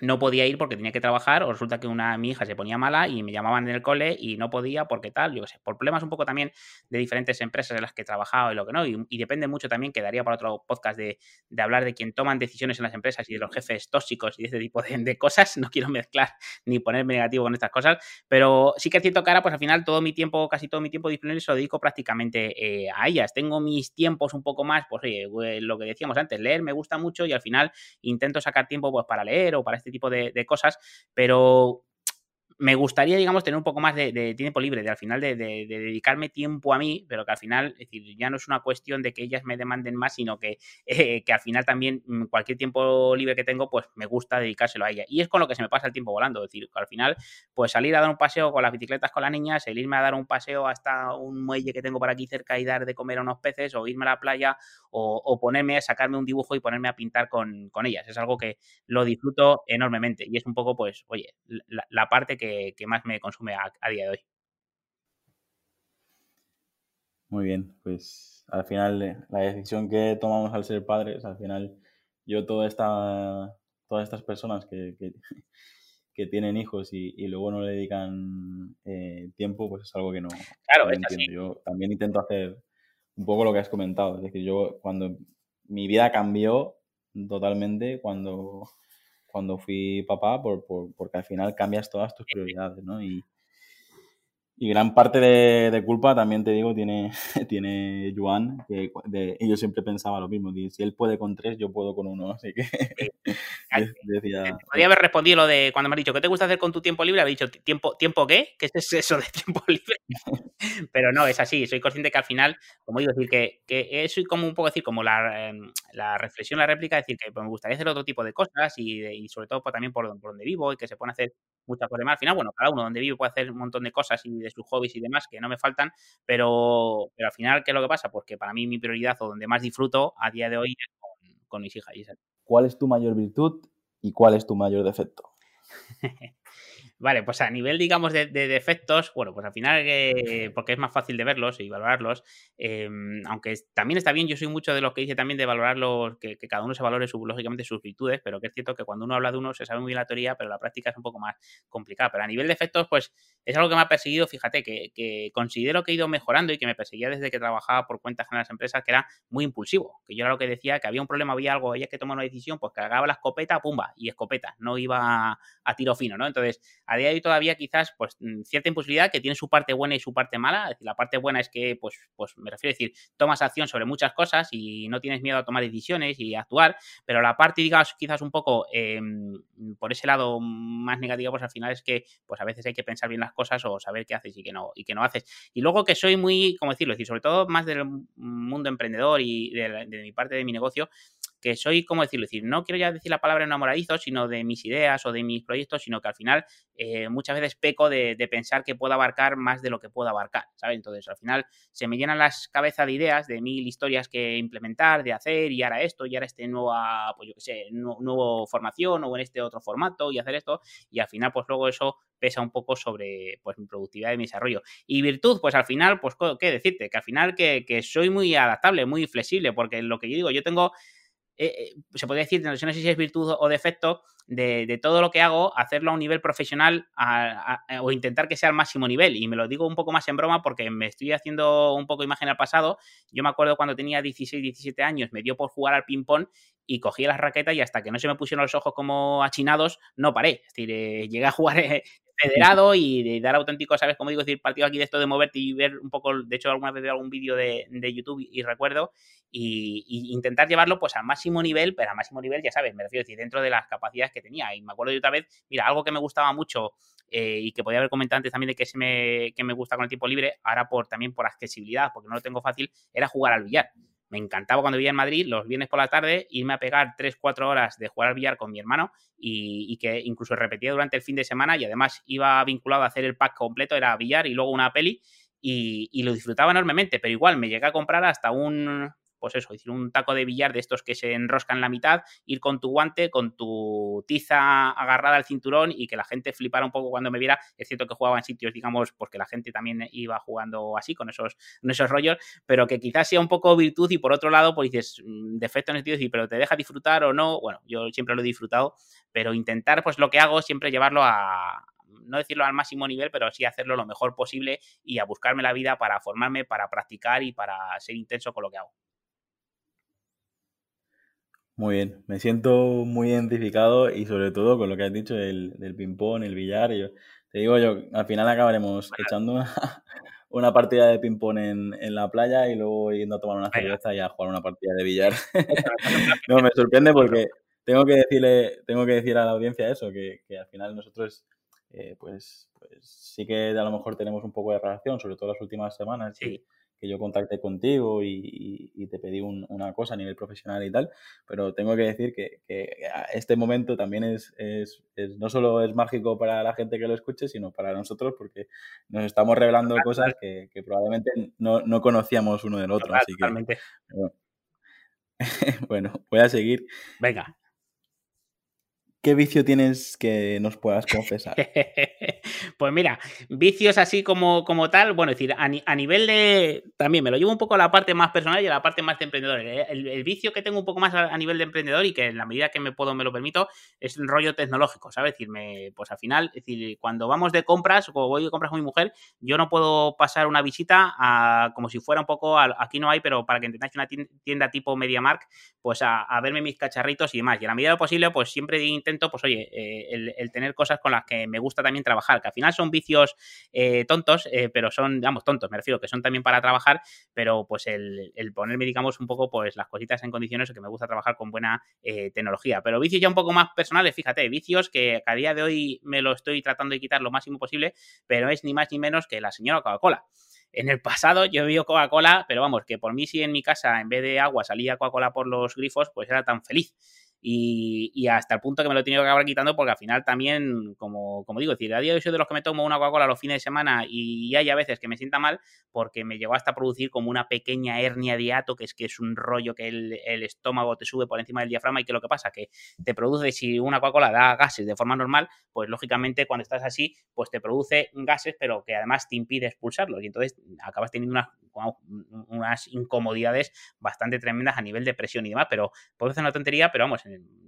no podía ir porque tenía que trabajar o resulta que una mi hija se ponía mala y me llamaban en el cole y no podía porque tal, yo qué sé, por problemas un poco también de diferentes empresas en las que he trabajado y lo que no, y, depende mucho también, quedaría para otro podcast de, de, hablar de quien toman decisiones en las empresas y de los jefes tóxicos y este tipo de, de, cosas, no quiero mezclar ni ponerme negativo con estas cosas, pero sí que es cierto que ahora pues al final todo mi tiempo, casi todo mi tiempo disponible se lo dedico prácticamente eh, a ellas, tengo mis tiempos un poco más, pues oye, lo que decíamos antes, leer me gusta mucho y al final intento sacar tiempo pues para leer o para este tipo de, cosas, pero me gustaría, digamos, tener un poco más de, tiempo libre, de al final de, de, de, dedicarme tiempo a mí, pero que al final, es decir, ya no es una cuestión de que ellas me demanden más, sino que, eh, que al final también mm, cualquier tiempo libre que tengo, pues me gusta dedicárselo a ella. Y es con lo que se me pasa el tiempo volando, es decir, que al final, pues salir a dar un paseo con las bicicletas con las niñas, el irme a dar un paseo hasta un muelle que tengo por aquí cerca y dar de comer a unos peces, o irme a la playa, o, o ponerme a sacarme un dibujo y ponerme a pintar con, con, ellas. Es algo que lo disfruto enormemente. Y es un poco, pues, oye, la, la parte que que, más me consume a, a, día de hoy. Muy bien, pues al final eh, la decisión que tomamos al ser padres, al final yo toda esta, todas estas personas que, que, que tienen hijos y, y, luego no le dedican eh, tiempo, pues es algo que no, claro, no entiendo. Yo también intento hacer un poco lo que has comentado, es decir, yo cuando mi vida cambió totalmente cuando cuando fui papá, por, por, porque al final cambias todas tus prioridades, ¿no? Y, y gran parte de, de, culpa, también te digo, tiene, tiene Juan, que de, y yo siempre pensaba lo mismo, si él puede con tres, yo puedo con uno, así que decía... Podría haber respondido lo de cuando me has dicho, ¿qué te gusta hacer con tu tiempo libre? Había dicho, ¿tiempo, ¿tiempo qué? ¿Qué es eso de tiempo libre? Pero no, es así, soy consciente que al final, como digo, decir que, que es como un poco decir, como la, em, la reflexión, la réplica, decir que pues, me gustaría hacer otro tipo de cosas y, y sobre todo pues, también por, por donde vivo y que se pueden hacer muchas cosas más. Al final, bueno, cada uno donde vive puede hacer un montón de cosas y de sus hobbies y demás que no me faltan, pero, pero al final, ¿qué es lo que pasa? Porque para mí mi prioridad o donde más disfruto a día de hoy es con, con mis hijas. ¿Cuál es tu mayor virtud y cuál es tu mayor defecto? Vale, pues a nivel, digamos, de, defectos, bueno, pues al final, eh, porque es más fácil de verlos y valorarlos, em, aunque también está bien, yo soy mucho de los que dice también de valorarlos, que, que, cada uno se valore su, lógicamente sus virtudes, pero que es cierto que cuando uno habla de uno se sabe muy bien la teoría, pero la práctica es un poco más complicada. Pero a nivel de efectos, pues es algo que me ha perseguido, fíjate, que, que considero que he ido mejorando y que me perseguía desde que trabajaba por cuentas en las empresas, que era muy impulsivo, que yo era lo que decía, que había un problema, había algo, había que tomar una decisión, pues cargaba la escopeta, pumba, y escopeta, no iba a, tiro fino, ¿no? Entonces, a día de hoy todavía quizás, pues, mm, cierta impulsividad que tiene su parte buena y su parte mala. Es decir, la parte buena es que, pues, pues me refiero a decir, tomas acción sobre muchas cosas y no tienes miedo a tomar decisiones y actuar, pero la parte, digamos, quizás un poco em, por ese lado más negativo, pues al final es que, pues a veces hay que pensar bien las cosas o saber qué haces y qué no, y qué no haces. Y luego que soy muy, ¿cómo decirlo? Es decir, sobre todo más del mundo emprendedor y de, de mi parte de mi negocio, que soy, ¿cómo decirlo? decir, no quiero ya decir la palabra enamoradizo, sino de mis ideas o de mis proyectos, sino que al final eh, muchas veces peco de, pensar que puedo abarcar más de lo que puedo abarcar, ¿sabes? Entonces, al final se me llenan las cabezas de ideas, de mil historias que implementar, de hacer, y ahora esto, y ahora este nuevo, pues yo qué sé, nuevo formación o en este otro formato y hacer esto, y al final, pues luego eso pesa un poco sobre pues, mi productividad y mi desarrollo. Y virtud, pues al final, pues, ¿qué decirte? Que al final que, que soy muy adaptable, muy flexible, porque lo que yo digo, yo tengo eh, eh, se podría decir, no sé si es virtud o defecto, de, todo lo que hago, hacerlo a un nivel profesional o intentar que sea al máximo nivel. Y me lo digo un poco más en broma porque me estoy haciendo un poco imagen al pasado. Yo me acuerdo cuando tenía 16, 17 años, me dio por jugar al ping-pong y cogí las raquetas y hasta que no se me pusieron los ojos como achinados, no paré. Es decir, eh, llegué a jugar federado y de dar auténtico, ¿sabes? Como digo, decir, partido aquí de esto de moverte y ver un poco, de hecho, alguna vez veo algún vídeo de, YouTube y recuerdo, y, intentar llevarlo pues al máximo nivel, pero al máximo nivel, ya sabes, me refiero a decir, dentro de las capacidades que tenía. Y me acuerdo de otra vez, mira, algo que me gustaba mucho eh, y que podía haber comentado antes también de que, se me, que me gusta con el tiempo libre, ahora por, también por accesibilidad, porque no lo tengo fácil, era jugar al billar. Me encantaba cuando vivía en Madrid, los viernes por la tarde, irme a pegar 3-4 horas de jugar al billar con mi hermano y, que incluso repetía durante el fin de semana y además iba vinculado a hacer el pack completo, era billar y luego una peli y, y, lo disfrutaba enormemente, pero igual me llegué a comprar hasta un, pues eso, decir, un taco de billar de estos que se enroscan en la mitad, ir con tu guante, con tu tiza agarrada al cinturón y que la gente flipara un poco cuando me viera. Es cierto que jugaba en sitios, digamos, porque la gente también iba jugando así, con esos, esos rollos, pero que quizás sea un poco virtud y por otro lado, pues dices, mm, defecto en el sentido de decir, pero te deja disfrutar o no. Bueno, yo siempre lo he disfrutado, pero intentar, pues lo que hago, siempre llevarlo a, no decirlo al máximo nivel, pero sí hacerlo lo mejor posible y a buscarme la vida para formarme, para practicar y para ser intenso con lo que hago. Muy bien, me siento muy identificado y sobre todo con lo que has dicho del, del ping-pong, el billar. Yo, te digo yo, al final acabaremos echando una, partida de ping-pong en, en, la playa y luego yendo a tomar una cerveza y a jugar una partida de billar. no, me sorprende porque tengo que decirle, tengo que decir a la audiencia eso, que, que al final nosotros eh, pues, pues sí que a lo mejor tenemos un poco de relación, sobre todo las últimas semanas. Sí que yo contacté contigo y, te pedí una cosa a nivel profesional y tal, pero tengo que decir que, este momento también es, no solo es mágico para la gente que lo escuche, sino para nosotros porque nos estamos revelando cosas que, probablemente no, conocíamos uno del otro. así que, bueno, voy a seguir. Venga. ¿Qué vicio tienes que nos puedas confesar? pues mira, vicios así como, como tal, bueno, es decir, a, nivel de. También me lo llevo un poco a la parte más personal y a la parte más de emprendedor. El, vicio que tengo un poco más a, nivel de emprendedor y que en la medida que me puedo, me lo permito, es el rollo tecnológico, ¿sabes? Es decir, pues al final, es decir, cuando vamos de compras o voy de compras con mi mujer, yo no puedo pasar una visita a, como si fuera un poco. aquí no hay, pero para que entendáis una tienda tipo MediaMark, pues a, verme mis cacharritos y demás. Y a la medida de lo posible, pues siempre intento pues oye, eh, el, tener cosas con las que me gusta también trabajar, que al final son vicios eh, tontos, eh, pero son, digamos, tontos, me refiero, que son también para trabajar, pero pues el, ponerme, digamos, un poco pues las cositas en condiciones que me gusta trabajar con buena tecnología. Pero vicios ya un poco más personales, fíjate, vicios que a día de hoy me lo estoy tratando de quitar lo máximo posible, pero es ni más ni menos que la señora Coca-Cola. En el pasado yo he Coca-Cola, pero vamos, que por mí si en mi casa en vez de agua salía Coca-Cola por los grifos, pues era tan feliz. Y, hasta el punto que me lo he tenido que acabar quitando porque al final también, como, como digo, decir, a día de hoy soy de los que me tomo una Coca-Cola los fines de semana y hay a veces que me sienta mal porque me llegó hasta producir como una pequeña hernia de hiato, que es que es un rollo que el, estómago te sube por encima del diafragma y que lo que pasa que te produce, si una Coca-Cola da gases de forma normal, pues lógicamente cuando estás así, pues te produce gases, pero que además te impide expulsarlos. Y entonces acabas teniendo unas, unas incomodidades bastante tremendas a nivel de presión y demás, pero puede ser una tontería, pero vamos,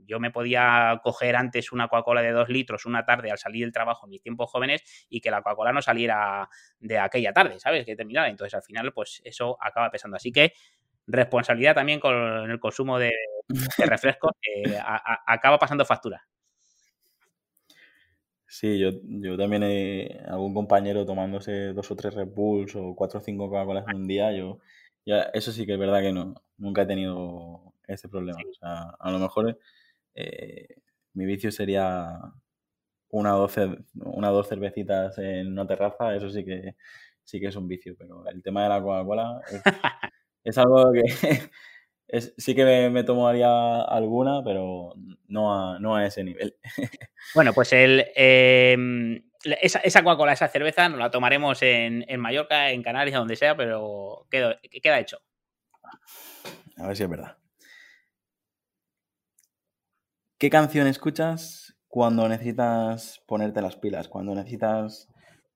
yo me podía coger antes una Coca-Cola de dos litros una tarde al salir del trabajo en mis tiempos jóvenes y que la Coca-Cola no saliera de aquella tarde, ¿sabes? Que terminara. Entonces al final, pues eso acaba pesando. Así que responsabilidad también con el consumo de, refrescos que acaba pasando factura. Sí, yo, yo también he algún compañero tomándose dos o tres Red Bulls o cuatro o cinco Coca-Colas en un día, yo ya, eso sí que es verdad que no, nunca he tenido ese problema. O sea, a lo mejor eh, mi vicio sería una o, una dos cervecitas en una terraza, eso sí que sí que es un vicio, pero el tema de la Coca-Cola es, algo que sí que me, tomaría alguna, pero no a, no a ese nivel. bueno, pues el, em, esa, esa Coca-Cola, esa cerveza, nos la tomaremos en, en, Mallorca, en Canarias, donde sea, pero queda, queda hecho. A ver si es verdad. ¿Qué canción escuchas cuando necesitas ponerte las pilas? Cuando necesitas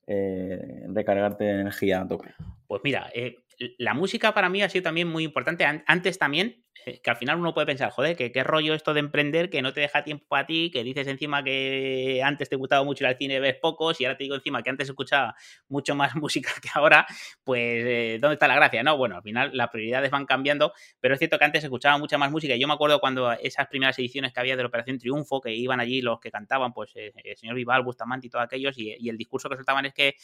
eh, recargarte de energía a tope? Pues mira, eh, la música para mí ha sido también muy importante. Antes también, que al final uno puede pensar, joder, que qué rollo esto de emprender, que no te deja tiempo para ti, que dices encima que antes te gustaba mucho ir al cine, ves pocos, y ahora te digo encima que antes escuchaba mucho más música que ahora, pues eh, ¿dónde está la gracia? No, bueno, al final las prioridades van cambiando, pero es cierto que antes escuchaba mucha más música. Yo me acuerdo cuando esas primeras ediciones que había de la Operación Triunfo, que iban allí los que cantaban, pues eh, el señor Vival, Bustamante y todos aquellos, y, el discurso que soltaban es que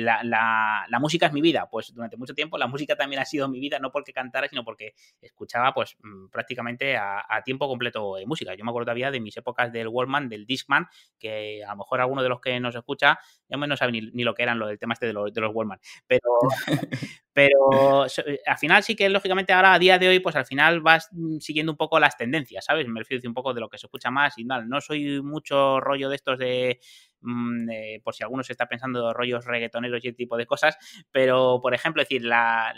la, la música es mi vida. Pues durante mucho tiempo la música también ha sido mi vida, no porque cantara, sino porque escuchaba pues mm, prácticamente a, tiempo completo de música. Yo me acuerdo todavía de mis épocas del Wallman, del Discman, que a lo mejor alguno de los que nos escucha ya no sabe ni, lo que eran lo del tema este de los, de los Wallman. Pero, pero eh, al final sí que lógicamente ahora a día de hoy pues al final vas mm, siguiendo un poco las tendencias, ¿sabes? Me refiero un poco de lo que se escucha más y tal. No soy mucho rollo de estos de Mm, eh, por si alguno se está pensando rollos reggaetoneros y ese tipo de cosas, pero por ejemplo, decir, la,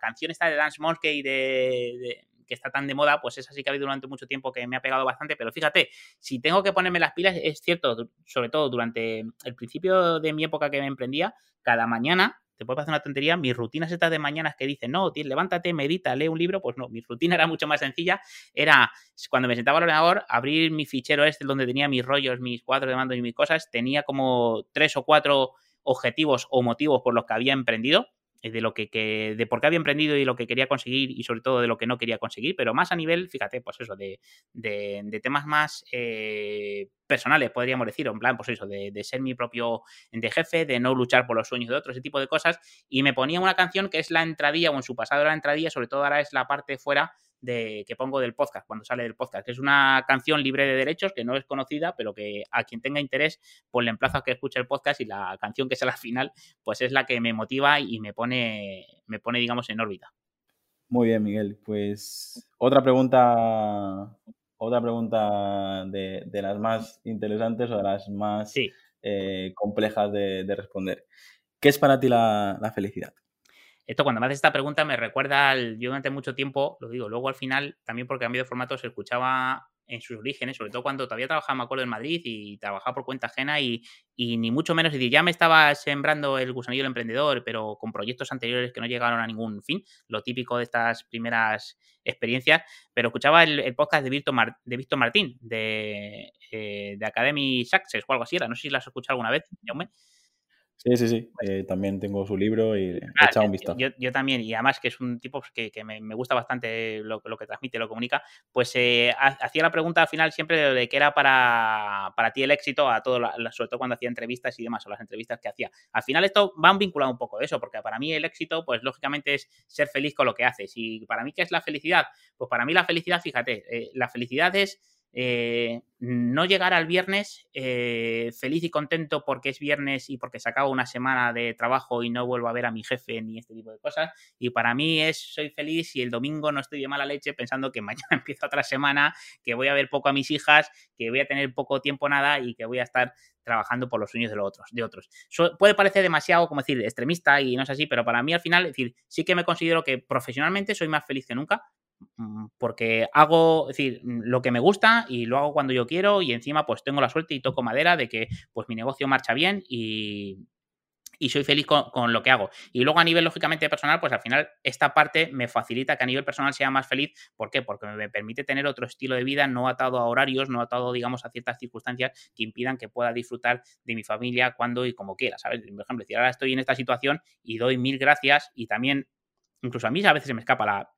canción esta de Dance Monkey de, que está tan de moda, pues esa sí que ha habido durante mucho tiempo que me ha pegado bastante, pero fíjate, si tengo que ponerme las pilas, es cierto, sobre todo durante el principio de mi época que me emprendía, cada mañana te puede parecer una tontería, mis rutinas estas de mañanas que dicen, no, tío, levántate, medita, lee un libro, pues no, mi rutina era mucho más sencilla, era cuando me sentaba al ordenador, abrir mi fichero este donde tenía mis rollos, mis cuadros de mando y mis cosas, tenía como tres o cuatro objetivos o motivos por los que había emprendido, de lo que, de por qué había emprendido y lo que quería conseguir y sobre todo de lo que no quería conseguir, pero más a nivel, fíjate, pues eso, de, de, temas más eh, personales, podríamos decir, en plan, pues eso, de, de, ser mi propio de jefe, de no luchar por los sueños de otros, ese tipo de cosas, y me ponía una canción que es la entradilla, o en su pasado era la entradilla, sobre todo ahora es la parte fuera de, que pongo del podcast, cuando sale del podcast, que es una canción libre de derechos, que no es conocida, pero que a quien tenga interés, pues le emplazo a que escuche el podcast y la canción que es la final, pues es la que me motiva y me pone, me pone digamos, en órbita. Muy bien, Miguel. Pues otra pregunta, otra pregunta de, las más interesantes o de las más eh, complejas de, responder. ¿Qué es para ti la felicidad? Esto cuando me haces esta pregunta me recuerda al, yo durante mucho tiempo, lo digo, luego al final, también porque cambio de formato, se escuchaba en sus orígenes, sobre todo cuando todavía trabajaba, me acuerdo, en Madrid y trabajaba por cuenta ajena y, ni mucho menos, es decir, ya me estaba sembrando el gusanillo del emprendedor, pero con proyectos anteriores que no llegaron a ningún fin, lo típico de estas primeras experiencias, pero escuchaba el, podcast de Víctor, de Víctor Martín, de, eh, de Academy Success o algo así, era, no sé si lo has escuchado alguna vez, Jaume. Sí, sí, sí. Eh, también tengo su libro y he echado un vistazo. Yo, también, y además que es un tipo pues, que, me, gusta bastante lo, lo, que transmite, lo comunica, pues eh, hacía la pregunta al final siempre de, qué era para, ti el éxito, a todo, sobre todo cuando hacía entrevistas y demás, o las entrevistas que hacía. Al final esto va vinculado un poco de eso, porque para mí el éxito, pues lógicamente es ser feliz con lo que haces. Y para mí, ¿qué es la felicidad? Pues para mí la felicidad, fíjate, eh, la felicidad es eh, no llegar al viernes eh, feliz y contento porque es viernes y porque se acaba una semana de trabajo y no vuelvo a ver a mi jefe ni este tipo de cosas. Y para mí es soy feliz y el domingo no estoy de mala leche pensando que mañana empieza otra semana, que voy a ver poco a mis hijas, que voy a tener poco tiempo nada y que voy a estar trabajando por los sueños de los otros, de otros. puede parecer demasiado, como decir, extremista y no es así, pero para mí al final, es decir, sí que me considero que profesionalmente soy más feliz que nunca, porque hago, decir, mm, lo que me gusta y lo hago cuando yo quiero y encima pues tengo la suerte y toco madera de que pues mi negocio marcha bien y, y soy feliz con, lo que hago. Y luego a nivel, lógicamente, personal, pues al final esta parte me facilita que a nivel personal sea más feliz. ¿Por qué? Porque me permite tener otro estilo de vida no atado a horarios, no atado, digamos, a ciertas circunstancias que impidan que pueda disfrutar de mi familia cuando y como quiera, ¿sabes? Por ejemplo, si ahora estoy en esta situación y doy mil gracias y también, incluso a mí a veces se me escapa la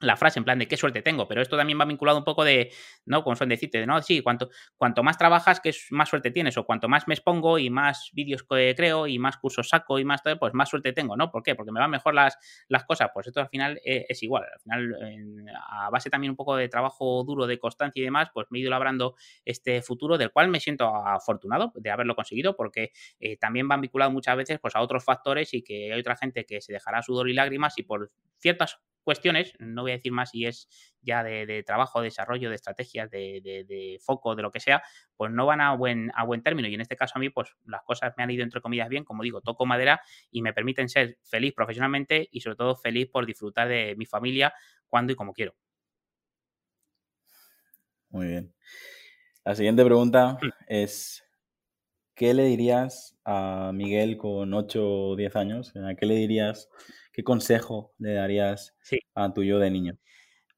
la frase en plan de qué suerte tengo, pero esto también va vinculado un poco de, ¿no? Como suelen decirte, no, sí, cuanto, cuanto más trabajas, que más suerte tienes, o cuanto más me expongo y más vídeos creo y más cursos saco y más todo, pues más suerte tengo, ¿no? ¿Por qué? Porque me van mejor las, las cosas, pues esto al final eh, es igual, al final, a base también un poco de trabajo duro, de constancia y demás, pues me he ido labrando este futuro del cual me siento afortunado de haberlo conseguido, porque eh, también van vinculados muchas veces pues a otros factores y que hay otra gente que se dejará sudor y lágrimas y por ciertas cuestiones, no voy a decir más si es ya de, trabajo, desarrollo, de estrategias, de, foco, de lo que sea, pues no van a buen, a buen término. Y en este caso a mí, pues las cosas me han ido entre comillas bien, como digo, toco madera y me permiten ser feliz profesionalmente y sobre todo feliz por disfrutar de mi familia cuando y como quiero. Muy bien. La siguiente pregunta mm. es, ¿qué le dirías a Miguel con 8 o 10 años? ¿Qué le dirías ¿Qué consejo le darías a tu yo de niño?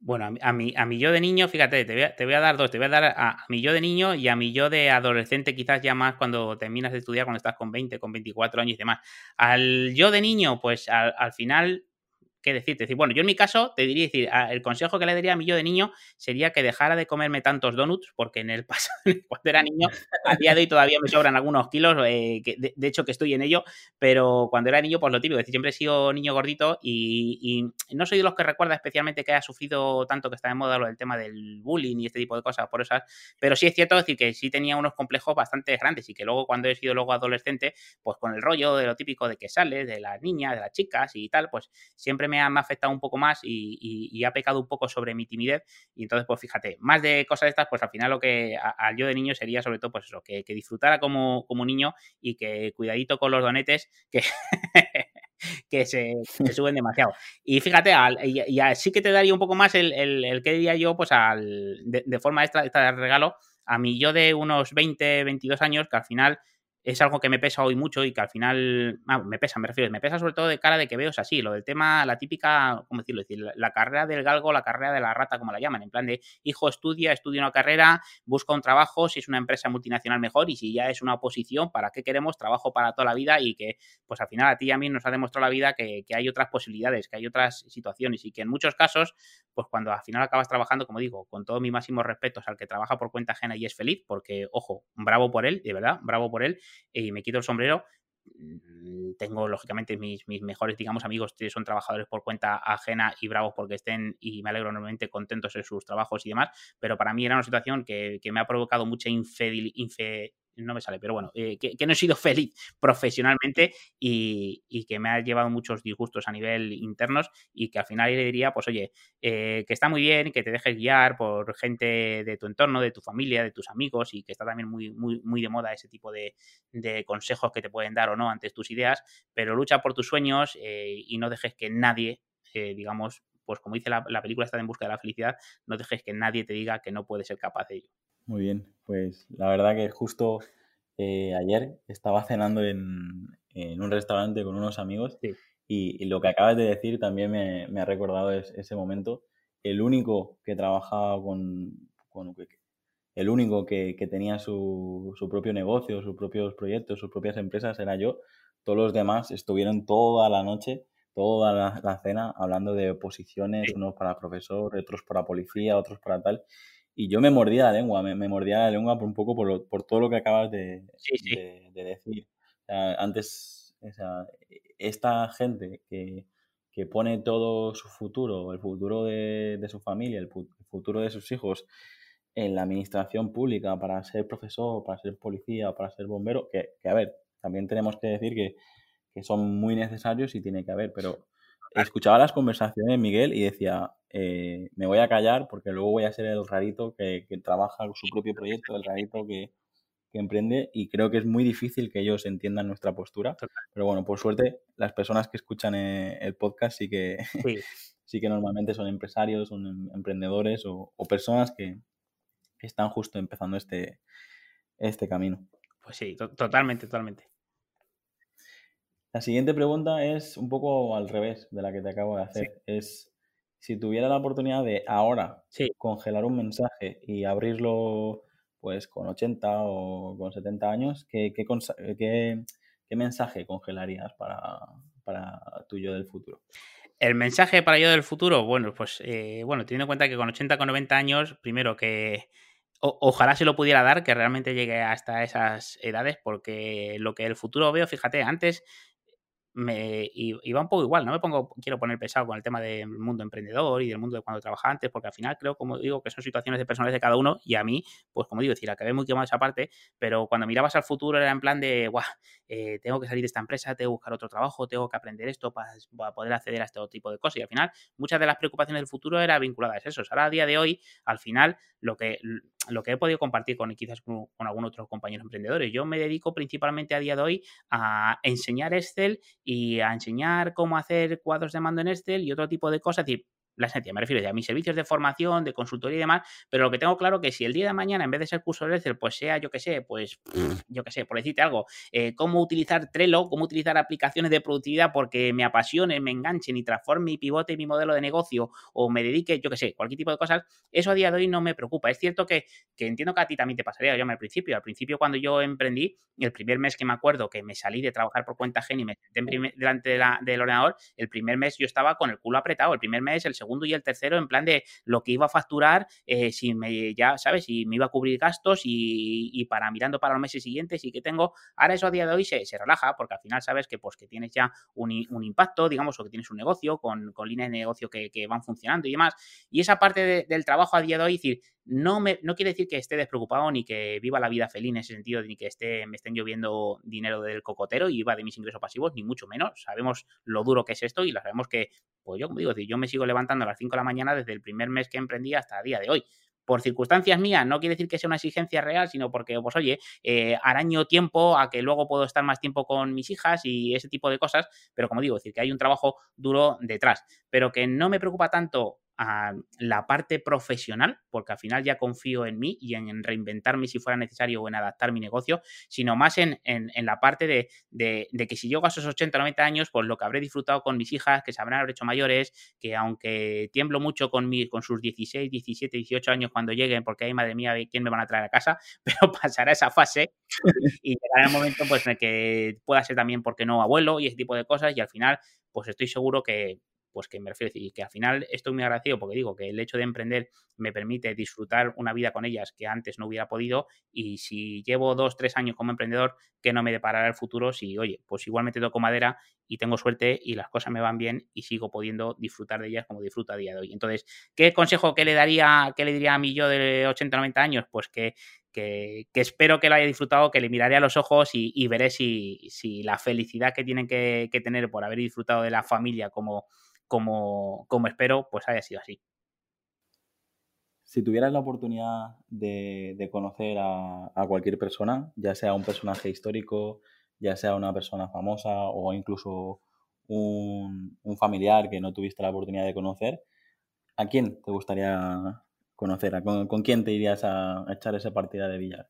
Bueno, a mi, a mi yo de niño, fíjate, te voy, a, dar dos. Te voy a dar a, mi yo de niño y a mi yo de adolescente, quizás ya más cuando terminas de estudiar, cuando estás con 20, con 24 años y demás. Al yo de niño, pues al final qué decirte. Decir, bueno, yo en mi caso te diría, decir, el consejo que le daría a mí yo de niño sería que dejara de comerme tantos donuts, porque en el pasado, cuando era niño, a día de hoy todavía me sobran algunos kilos, eh, de, hecho que estoy en ello, pero cuando era niño, pues lo típico, decir, siempre he sido niño gordito y, no soy de los que recuerda especialmente que haya sufrido tanto que está de moda lo del tema del bullying y este tipo de cosas, por esas, pero sí es cierto decir que sí tenía unos complejos bastante grandes y que luego cuando he sido luego adolescente, pues con el rollo de lo típico de que sales, de las niñas, de las chicas y tal, pues siempre me me ha, afectado un poco más y, ha pecado un poco sobre mi timidez. Y entonces, pues fíjate, más de cosas estas, pues al final lo que al yo de niño sería sobre todo, pues eso, que, disfrutara como, como niño y que cuidadito con los donetes, que... que se, suben demasiado. Y fíjate, y, así que te daría un poco más el, el, que diría yo, pues al, de, forma extra, de regalo, a mí yo de unos 20, 22 años, que al final es algo que me pesa hoy mucho y que al final, me pesa, me refiero, me pesa sobre todo de cara de que veo es así, lo del tema, la típica, ¿cómo decirlo? decir, la, carrera del galgo, la carrera de la rata, como la llaman, en plan de, hijo, estudia, estudia una carrera, busca un trabajo, si es una empresa multinacional mejor y si ya es una oposición, ¿para qué queremos? Trabajo para toda la vida y que, pues al final a ti y a mí nos ha demostrado la vida que, que hay otras posibilidades, que hay otras situaciones y que en muchos casos, pues cuando al final acabas trabajando, como digo, con todo mi máximo respeto al que trabaja por cuenta ajena y es feliz, porque, ojo, bravo por él, de verdad, bravo por él, y me quito el sombrero. Mm, tengo, lógicamente, mis, mis mejores, digamos, amigos que son trabajadores por cuenta ajena y bravos porque estén, y me alegro enormemente, contentos en sus trabajos y demás, pero para mí era una situación que, que me ha provocado mucha infedil, no me sale, pero bueno, eh, que, no he sido feliz profesionalmente y, que me ha llevado muchos disgustos a nivel internos y que al final le diría, pues oye, eh, que está muy bien que te dejes guiar por gente de tu entorno, de tu familia, de tus amigos y que está también muy, muy, muy de moda ese tipo de, consejos que te pueden dar o no antes tus ideas, pero lucha por tus sueños eh, y no dejes que nadie, digamos, pues como dice la, la película está en busca de la felicidad, no dejes que nadie te diga que no puedes ser capaz de ello. Muy bien, pues la verdad que justo eh, ayer estaba cenando en, un restaurante con unos amigos y, lo que acabas de decir también me, ha recordado ese momento. El único que trabajaba con, el único que, tenía su, propio negocio, sus propios proyectos, sus propias empresas era yo. Todos los demás estuvieron toda la noche, toda la, cena, hablando de posiciones, unos para profesor, otros para policía, otros para tal y yo me mordía la lengua, me, mordía la lengua por un poco por, por todo lo que acabas de, de, decir. antes, esta gente que, que, pone todo su futuro, el futuro de, de su familia, el, futuro de sus hijos en la administración pública para ser profesor, para ser policía, para ser bombero, que, a ver, también tenemos que decir que, son muy necesarios y tiene que haber, pero escuchaba las conversaciones, Miguel, y decía, eh, me voy a callar porque luego voy a ser el rarito que, que trabaja su propio proyecto, el rarito que, emprende y creo que es muy difícil que ellos entiendan nuestra postura. Pero bueno, por suerte, las personas que escuchan eh, el podcast sí que, sí. que normalmente son empresarios, son em, emprendedores o, personas que, están justo empezando este, este camino. Pues sí, totalmente, totalmente. La siguiente pregunta es un poco al revés de la que te acabo de hacer. Es si tuviera la oportunidad de ahora congelar un mensaje y abrirlo pues con 80 o con 70 años, ¿qué, qué, mensaje congelarías para, para tu yo del futuro? El mensaje para yo del futuro, bueno, pues eh, bueno, teniendo en cuenta que con 80 con 90 años, primero que ojalá se lo pudiera dar, que realmente llegue hasta esas edades, porque lo que el futuro veo, fíjate, antes me, y, un poco igual, no me pongo, quiero poner pesado con el tema del mundo emprendedor y del mundo de cuando trabajaba antes, porque al final creo, como digo, que son situaciones de personales de cada uno y a mí, pues como digo, decir, acabé muy quemado esa parte, pero cuando mirabas al futuro era en plan de, guau, eh, tengo que salir de esta empresa, tengo que buscar otro trabajo, tengo que aprender esto para, poder acceder a este tipo de cosas y al final muchas de las preocupaciones del futuro eran vinculadas a eso. Ahora a día de hoy, al final, lo que, lo que he podido compartir con quizás con, algunos otros compañeros emprendedores, yo me dedico principalmente a día de hoy a enseñar Excel y a enseñar cómo hacer cuadros de mando en Excel y otro tipo de cosas. Es decir, la esencia, me refiero ya a mis servicios de formación, de consultoría y demás, pero lo que tengo claro que si el día de mañana, en vez de ser curso de Excel, pues sea, yo que sé, pues, yo que sé, por decirte algo, eh, cómo utilizar Trello, cómo utilizar aplicaciones de productividad porque me apasionen, me enganchen y transforme y pivote mi modelo de negocio o me dedique, yo que sé, cualquier tipo de cosas, eso a día de hoy no me preocupa. Es cierto que, que entiendo que a ti también te pasaría, yo al principio, al principio cuando yo emprendí, el primer mes que me acuerdo que me salí de trabajar por cuenta gen y me senté delante de la, del ordenador, el primer mes yo estaba con el culo apretado, el primer mes, el segundo y el tercero, en plan de lo que iba a facturar, eh, si me, ya, ¿sabes? Si me iba a cubrir gastos y, para mirando para los meses siguientes y que tengo, ahora eso a día de hoy se, relaja, porque al final sabes que pues que tienes ya un, impacto, digamos, o que tienes un negocio con, líneas de negocio que, van funcionando y demás. Y esa parte del trabajo a día de hoy, decir, no, me, no quiere decir que esté despreocupado ni que viva la vida feliz en ese sentido, ni que esté, me estén lloviendo dinero del cocotero y viva de mis ingresos pasivos, ni mucho menos. Sabemos lo duro que es esto y lo sabemos que, pues yo, como digo, yo me sigo levantando a las 5 de la mañana desde el primer mes que emprendí hasta el día de hoy por circunstancias mías, no quiere decir que sea una exigencia real, sino porque, pues oye, eh, araño tiempo a que luego puedo estar más tiempo con mis hijas y ese tipo de cosas, pero como digo, decir que hay un trabajo duro detrás, pero que no me preocupa tanto a la parte profesional, porque al final ya confío en mí y en reinventarme si fuera necesario o en adaptar mi negocio, sino más en, la parte de, que si llego a esos 80 o 90 años, pues lo que habré disfrutado con mis hijas, que se habrán hecho mayores, que aunque tiemblo mucho con, mi, con sus 16, 17, 18 años cuando lleguen, porque hay madre mía, ¿quién me van a traer a casa? Pero pasará esa fase y llegará el momento pues, en el que pueda ser también, porque no, abuelo y ese tipo de cosas y al final, pues estoy seguro que pues que me refiero y que al final estoy muy agradecido porque digo que el hecho de emprender me permite disfrutar una vida con ellas que antes no hubiera podido y si llevo dos, tres años como emprendedor, que no me deparará el futuro si, oye, pues igualmente toco madera y tengo suerte y las cosas me van bien y sigo pudiendo disfrutar de ellas como disfruto a día de hoy. Entonces, ¿qué consejo que le daría, qué le diría a mí yo de 80, 90 años? Pues que que, espero que lo haya disfrutado, que le miraré a los ojos y, veré si, la felicidad que tienen que, tener por haber disfrutado de la familia como, como, como espero, pues haya sido así. Si tuvieras la oportunidad de, conocer a, cualquier persona, ya sea un personaje histórico, ya sea una persona famosa o incluso un, familiar que no tuviste la oportunidad de conocer, ¿a quién te gustaría conocer? ¿Con, con quién te irías a, a echar esa partida de billar?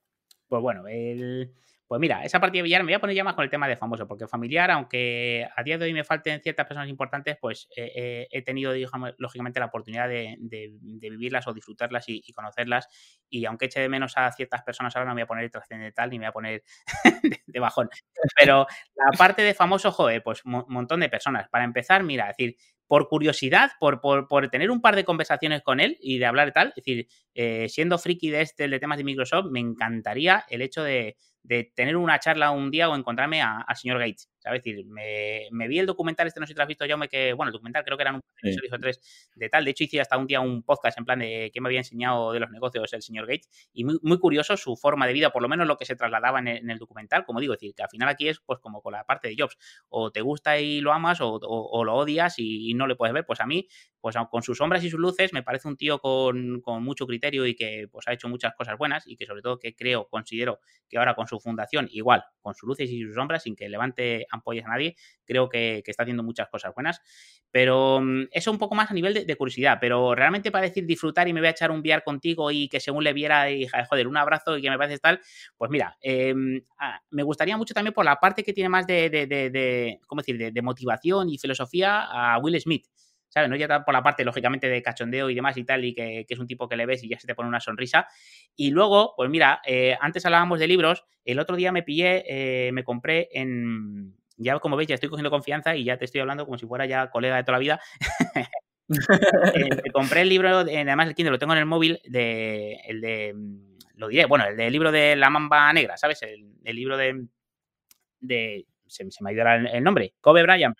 Pues bueno, el, pues mira, esa partida de billar me voy a poner ya más con el tema de famoso, porque familiar, aunque a día de hoy me falten ciertas personas importantes, pues eh, eh, he tenido, digamos, lógicamente, la oportunidad de, vivirlas o disfrutarlas y, conocerlas. Y aunque eche de menos a ciertas personas, ahora no me voy a poner trascendental ni me voy a poner de, bajón. Pero la parte de famoso, joder, pues un montón de personas. Para empezar, mira, es decir, por curiosidad, por, por, tener un par de conversaciones con él y de hablar tal, es decir, eh, siendo friki de este, de temas de Microsoft, me encantaría el hecho de de tener una charla un día o encontrarme al señor Gates. ¿sabes? Es decir, me, vi el documental, este no sé si te lo has visto, yo me que, bueno, el documental creo que eran un episodios o tres de tal. De hecho, hice hasta un día un podcast en plan de qué me había enseñado de los negocios el señor Gates. Y muy, muy curioso su forma de vida, por lo menos lo que se trasladaba en el, documental. Como digo, es decir, que al final aquí es pues como con la parte de Jobs. O te gusta y lo amas o, lo odias y, no le puedes ver. Pues a mí, pues con sus sombras y sus luces, me parece un tío con, con mucho criterio y que pues ha hecho muchas cosas buenas y que sobre todo que creo, considero que ahora con su fundación, igual, con sus luces y sus sombras, sin que levante ampollas a nadie, creo que, está haciendo muchas cosas buenas. Pero mm, eso un poco más a nivel de, curiosidad, pero realmente para decir disfrutar y me voy a echar un VR contigo y que según le viera y joder, un abrazo y que me parece tal, pues mira, em, ah, me gustaría mucho también por la parte que tiene más de, de, ¿cómo decir?, de, motivación y filosofía a Will Smith. ¿Sabes? No ya por la parte, lógicamente, de cachondeo y demás y tal, y que, es un tipo que le ves y ya se te pone una sonrisa. Y luego, pues mira, eh, antes hablábamos de libros, el otro día me pillé, eh, me compré en, ya como veis, ya estoy cogiendo confianza y ya te estoy hablando como si fuera ya colega de toda la vida. eh, compré el libro, además el Kindle lo tengo en el móvil, de, el de, mm, lo diré, bueno, el del libro de La Mamba Negra, ¿sabes? El, libro de, de se, me ha ido el, nombre, Kobe Bryant,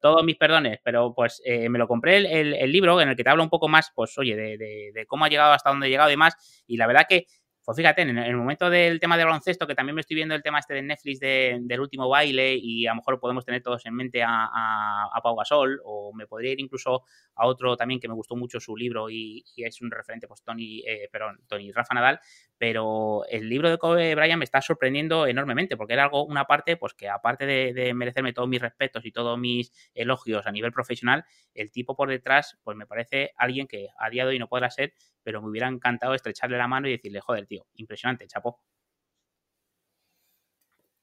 todos mis perdones, pero pues eh, me lo compré el, libro en el que te habla un poco más, pues oye, de, de, de, cómo ha llegado hasta dónde ha llegado y demás, y la verdad que pues fíjate, en el momento del tema de baloncesto, que también me estoy viendo el tema este de Netflix del último baile, y a lo mejor podemos tener todos en mente a, a, Pau Gasol, o me podría ir incluso a otro también que me gustó mucho su libro y, es un referente, pues Tony, eh, perdón, Tony Rafa Nadal, pero el libro de Kobe Bryant me está sorprendiendo enormemente, porque era algo, una parte, pues que aparte de, merecerme todos mis respetos y todos mis elogios a nivel profesional, el tipo por detrás, pues me parece alguien que a día de hoy no podrá ser, pero me hubiera encantado estrecharle la mano y decirle, joder, tío, impresionante, chapo.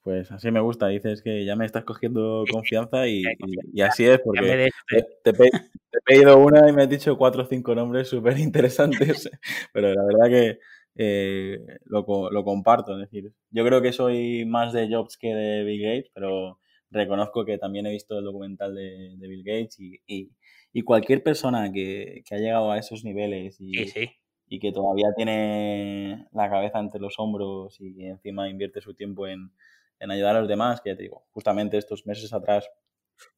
Pues así me gusta, dices que ya me estás cogiendo confianza y, así es, porque te, he pedido una y me has dicho cuatro o cinco nombres súper interesantes, pero la verdad que eh, lo, lo, comparto. Es decir, yo creo que soy más de Jobs que de Bill Gates, pero reconozco que también he visto el documental de, Bill Gates y, y, cualquier persona que, que, ha llegado a esos niveles y, y que todavía tiene la cabeza entre los hombros y encima invierte su tiempo en, en ayudar a los demás, que ya te digo, justamente estos meses atrás,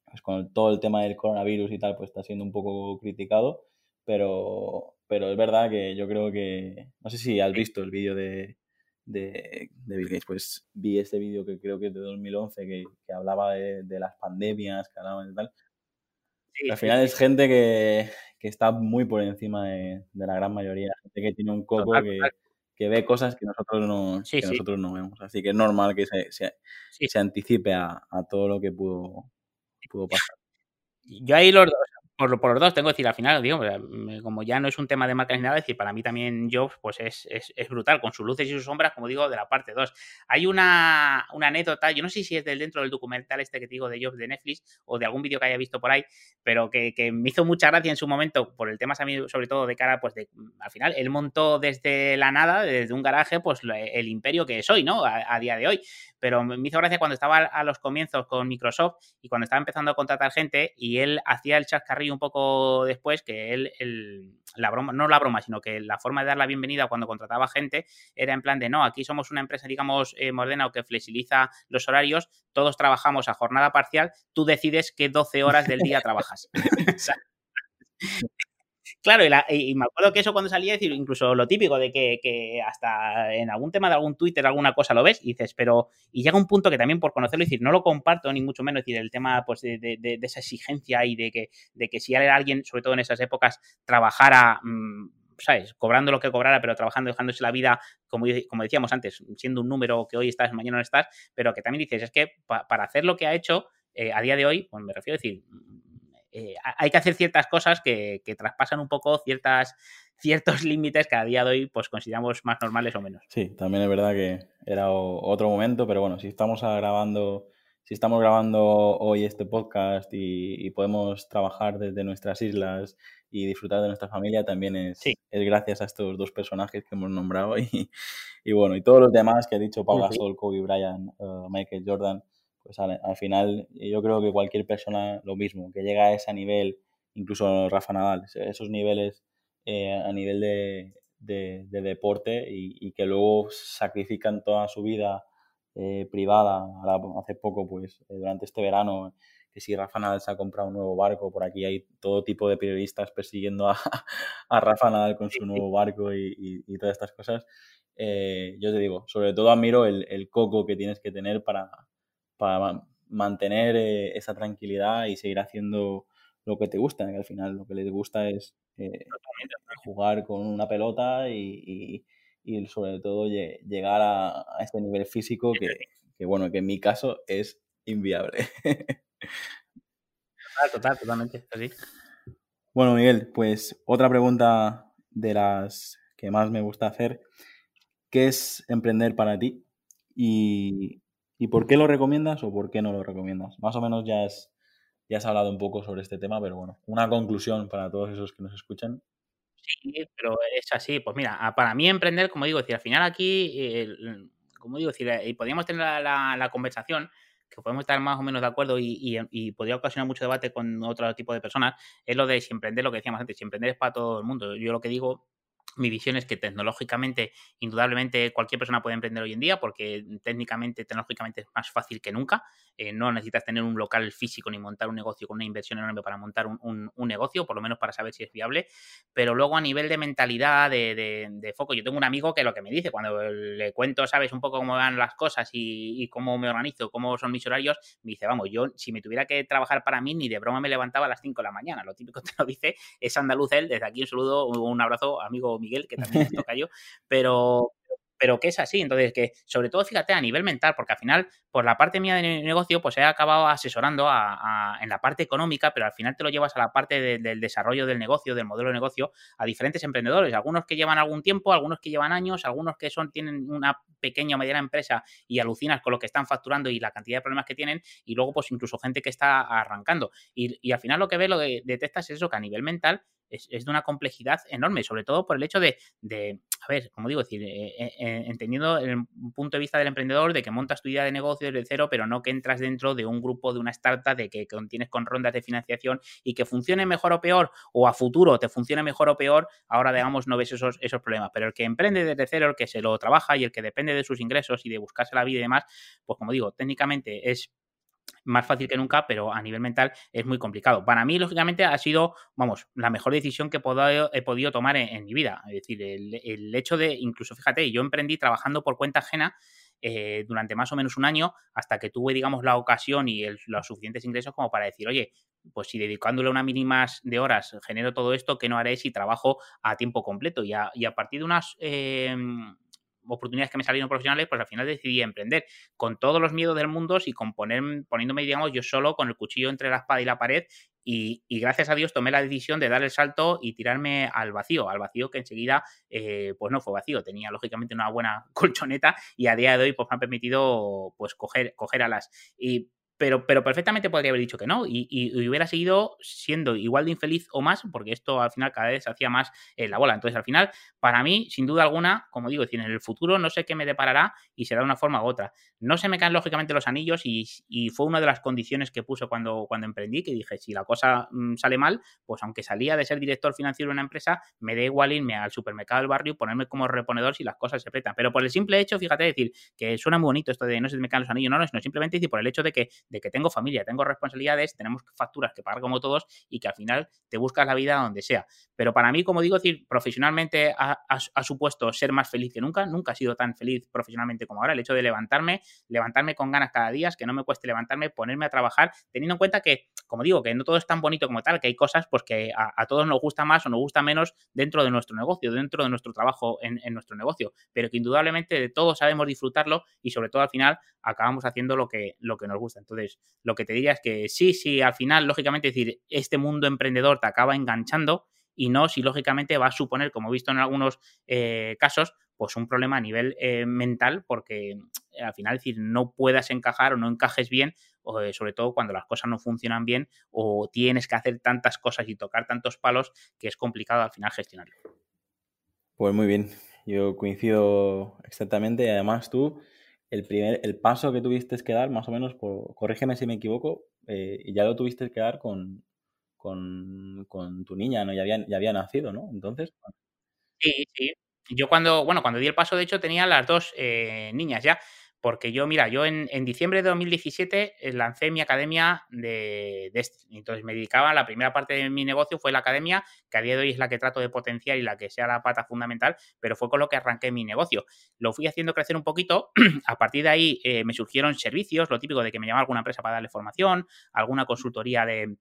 pues con todo el tema del coronavirus y tal, pues está siendo un poco criticado, pero, pero es verdad que yo creo que, no sé si has visto el vídeo de, de, Bill Gates, pues vi este vídeo que creo que es de 2011, que, que hablaba de, de, las pandemias, que hablaba de tal. Al final es gente que, que, está muy por encima de, de, la gran mayoría, gente que tiene un coco que, que ve cosas que nosotros no, que nosotros no vemos. Así que es normal que se, se, se anticipe a, a, todo lo que pudo, pudo pasar. Yo ahí los, por, por, los dos, tengo que decir, al final, digo, como ya no es un tema de marca ni nada, decir, para mí también Jobs pues es, es, es, brutal, con sus luces y sus sombras, como digo, de la parte 2. Hay una, una, anécdota, yo no sé si es del dentro del documental este que te digo de Jobs de Netflix o de algún vídeo que haya visto por ahí, pero que, que, me hizo mucha gracia en su momento por el tema, sobre todo de cara, pues de, al final, él montó desde la nada, desde un garaje, pues el imperio que soy, ¿no? A, a día de hoy pero me hizo gracia cuando estaba a los comienzos con Microsoft y cuando estaba empezando a contratar gente y él hacía el chascarrillo un poco después, que él, el, la broma, no la broma, sino que la forma de dar la bienvenida cuando contrataba gente era en plan de, no, aquí somos una empresa, digamos, eh, moderna o que flexibiliza los horarios, todos trabajamos a jornada parcial, tú decides qué 12 horas del día trabajas. Claro, y, me acuerdo que eso cuando salía, decir, incluso lo típico de que, hasta en algún tema de algún Twitter, alguna cosa lo ves y dices, pero. Y llega un punto que también por conocerlo, decir, no lo comparto ni mucho menos, decir, el tema pues de, esa exigencia y de que, de que si alguien, sobre todo en esas épocas, trabajara. Mm, ¿sabes? Cobrando lo que cobrara, pero trabajando, dejándose la vida, como, como decíamos antes, siendo un número que hoy estás, mañana no estás, pero que también dices, es que para hacer lo que ha hecho, eh, a día de hoy, pues me refiero a decir, eh, hay que hacer ciertas cosas que, traspasan un poco ciertas, ciertos límites que a día de hoy pues consideramos más normales o menos. Sí, también es verdad que era otro momento, pero bueno, si estamos grabando, si estamos grabando hoy este podcast y, podemos trabajar desde nuestras islas y disfrutar de nuestra familia, también es, es gracias a estos dos personajes que hemos nombrado y, y bueno, y todos los demás que ha dicho Pau Gasol, Kobe Bryant, uh, Michael Jordan pues al, final yo creo que cualquier persona lo mismo, que llega a ese nivel, incluso Rafa Nadal, esos niveles eh, a nivel de, de, deporte y, que luego sacrifican toda su vida eh, privada. hace poco, pues durante este verano, que si Rafa Nadal se ha comprado un nuevo barco, por aquí hay todo tipo de periodistas persiguiendo a, a Rafa Nadal con su nuevo barco y, todas estas cosas. Eh, yo te digo, sobre todo admiro el, coco que tienes que tener para, para mantener eh, esa tranquilidad y seguir haciendo lo que te gusta, que al final lo que les gusta es eh, jugar con una pelota y, sobre todo llegar a, este nivel físico que, que, bueno, que en mi caso es inviable. Total, total, totalmente, así. Bueno, Miguel, pues otra pregunta de las que más me gusta hacer. ¿Qué es emprender para ti? ¿Y, por qué lo recomiendas o por qué no lo recomiendas? Más o menos ya, ya has hablado un poco sobre este tema, pero bueno, una conclusión para todos esos que nos escuchan. Sí, pero es así. Pues mira, para mí emprender, como digo, decir, al final aquí, como digo, decir, y podríamos tener la conversación que podemos estar más o menos de acuerdo y, podría ocasionar mucho debate con otro tipo de personas, es lo de si emprender, lo que decíamos antes, si emprender es para todo el mundo. Yo lo que digo mi visión es que tecnológicamente, indudablemente, cualquier persona puede emprender hoy en día porque técnicamente, tecnológicamente es más fácil que nunca. Eh, no necesitas tener un local físico ni montar un negocio con una inversión enorme para montar un, negocio, por lo menos para saber si es viable. Pero luego a nivel de mentalidad, de, foco, yo tengo un amigo que lo que me dice, cuando le cuento, sabes, un poco cómo van las cosas y, cómo me organizo, cómo son mis horarios, me dice, vamos, yo si me tuviera que trabajar para mí, ni de broma me levantaba a las 5 de la mañana. Lo típico te lo dice es andaluz él. Desde aquí un saludo, un abrazo, amigo Miguel, que también es toca yo, pero, pero que es así. Entonces, que sobre todo, fíjate, a nivel mental, porque al final, por la parte mía de negocio, pues he acabado asesorando en la parte económica, pero al final te lo llevas a la parte del desarrollo del negocio, del modelo de negocio, a diferentes emprendedores, algunos que llevan algún tiempo, algunos que llevan años, algunos que son, tienen una pequeña o mediana empresa y alucinas con lo que están facturando y la cantidad de problemas que tienen, y luego, pues incluso gente que está arrancando. Y, al final lo que ves, lo que detectas es eso, que a nivel mental es, de una complejidad enorme, sobre todo por el hecho de, a ver, como digo, decir, eh, eh, eh, entendiendo el punto de vista del emprendedor de que montas tu idea de negocio desde cero, pero no que entras dentro de un grupo, de una startup, de que contienes con rondas de financiación y que funcione mejor o peor, o a futuro te funcione mejor o peor, ahora digamos no ves esos, esos problemas. Pero el que emprende desde cero, el que se lo trabaja y el que depende de sus ingresos y de buscarse la vida y demás, pues como digo, técnicamente es más fácil que nunca, pero a nivel mental es muy complicado. Para mí, lógicamente, ha sido, vamos, la mejor decisión que he podido, tomar en, mi vida. Es decir, el, hecho de, incluso fíjate, yo emprendí trabajando por cuenta ajena eh, durante más o menos un año hasta que tuve, digamos, la ocasión y los suficientes ingresos como para decir, oye, pues si dedicándole una mínima de horas genero todo esto, ¿qué no haré si trabajo a tiempo completo? Y a, partir de unas... Em, oportunidades que me salieron profesionales, pues al final decidí emprender con todos los miedos del mundo y con poner, poniéndome, digamos, yo solo con el cuchillo entre la espada y la pared y, gracias a Dios tomé la decisión de dar el salto y tirarme al vacío, al vacío que enseguida eh, pues no fue vacío, tenía lógicamente una buena colchoneta y a día de hoy pues me ha permitido pues coger, coger alas. Y pero, pero perfectamente podría haber dicho que no y, hubiera seguido siendo igual de infeliz o más, porque esto al final cada vez hacía más la bola. Entonces, al final, para mí, sin duda alguna, como digo, en el futuro no sé qué me deparará y será de una forma u otra. No se me caen lógicamente los anillos y, fue una de las condiciones que puse cuando, cuando emprendí, que dije, si la cosa mm, sale mal, pues aunque salía de ser director financiero de una empresa, me da igual irme al supermercado del barrio, ponerme como reponedor si las cosas se apretan. Pero por el simple hecho, fíjate, decir que suena muy bonito esto de no se me caen los anillos, no, no, simplemente decir por el hecho de que de que tengo familia, tengo responsabilidades, tenemos facturas que pagar como todos y que al final te buscas la vida donde sea. Pero para mí, como digo, profesionalmente ha, supuesto ser más feliz que nunca. Nunca he sido tan feliz profesionalmente como ahora. El hecho de levantarme, levantarme con ganas cada día, que no me cueste levantarme, ponerme a trabajar, teniendo en cuenta que, como digo, que no todo es tan bonito como tal, que hay cosas pues que a, todos nos gusta más o nos gusta menos dentro de nuestro negocio, dentro de nuestro trabajo en, nuestro negocio, pero que indudablemente de todo sabemos disfrutarlo y sobre todo al final acabamos haciendo lo que, lo que nos gusta. Entonces, lo que te diría es que sí, sí, al final, lógicamente, decir, este mundo emprendedor te acaba enganchando y no si lógicamente va a suponer, como he visto en algunos eh, casos, pues un problema a nivel eh, mental porque eh, al final, decir, no puedas encajar o no encajes bien, o, sobre todo cuando las cosas no funcionan bien o tienes que hacer tantas cosas y tocar tantos palos que es complicado al final gestionarlo. Pues muy bien, yo coincido exactamente y además tú el, primer, el paso que tuviste que dar, más o menos, por, corrígeme si me equivoco, ya lo tuviste que dar con, con, tu niña, ¿no? Ya había, ya había nacido, ¿no? Entonces. Sí, sí. yo cuando, bueno, cuando di el paso, de hecho, tenía las dos eh, niñas ya. Porque yo, mira, yo en, diciembre de 2017 eh, lancé mi academia de, de este. Entonces me dedicaba, la primera parte de mi negocio fue la academia, que a día de hoy es la que trato de potenciar y la que sea la pata fundamental, pero fue con lo que arranqué mi negocio. Lo fui haciendo crecer un poquito. a partir de ahí eh, me surgieron servicios, lo típico de que me llamaba alguna empresa para darle formación, alguna consultoría de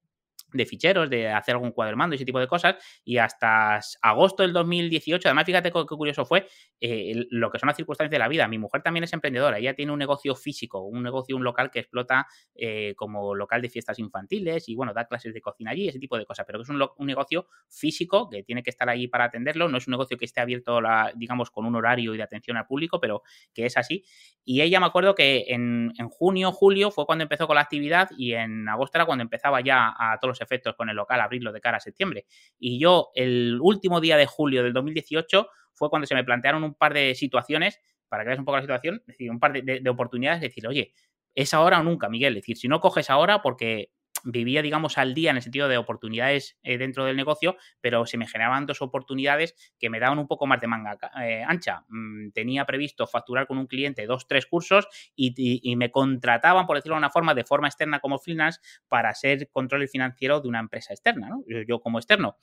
de ficheros, de hacer algún cuadro mando ese tipo de cosas. Y hasta agosto del 2018, además, fíjate qué, curioso fue eh, lo que son las circunstancias de la vida. Mi mujer también es emprendedora, ella tiene un negocio físico, un negocio, un local que explota eh, como local de fiestas infantiles y bueno, da clases de cocina allí, ese tipo de cosas, pero que es un, un, negocio físico que tiene que estar allí para atenderlo, no es un negocio que esté abierto, la, digamos, con un horario y de atención al público, pero que es así. Y ella me acuerdo que en, en junio, julio fue cuando empezó con la actividad y en agosto era cuando empezaba ya a todos los efectos con el local, abrirlo de cara a septiembre. Y yo, el último día de julio del 2018, fue cuando se me plantearon un par de situaciones, para que veas un poco la situación, es decir, un par de, de oportunidades, decir, oye, es ahora o nunca, Miguel. Es decir, si no coges ahora, porque vivía, digamos, al día en el sentido de oportunidades eh, dentro del negocio, pero se me generaban dos oportunidades que me daban un poco más de manga eh, ancha. Mm, tenía previsto facturar con un cliente dos, tres cursos y, me contrataban, por decirlo de una forma, de forma externa como freelance para ser control financiero de una empresa externa, ¿no? yo como externo.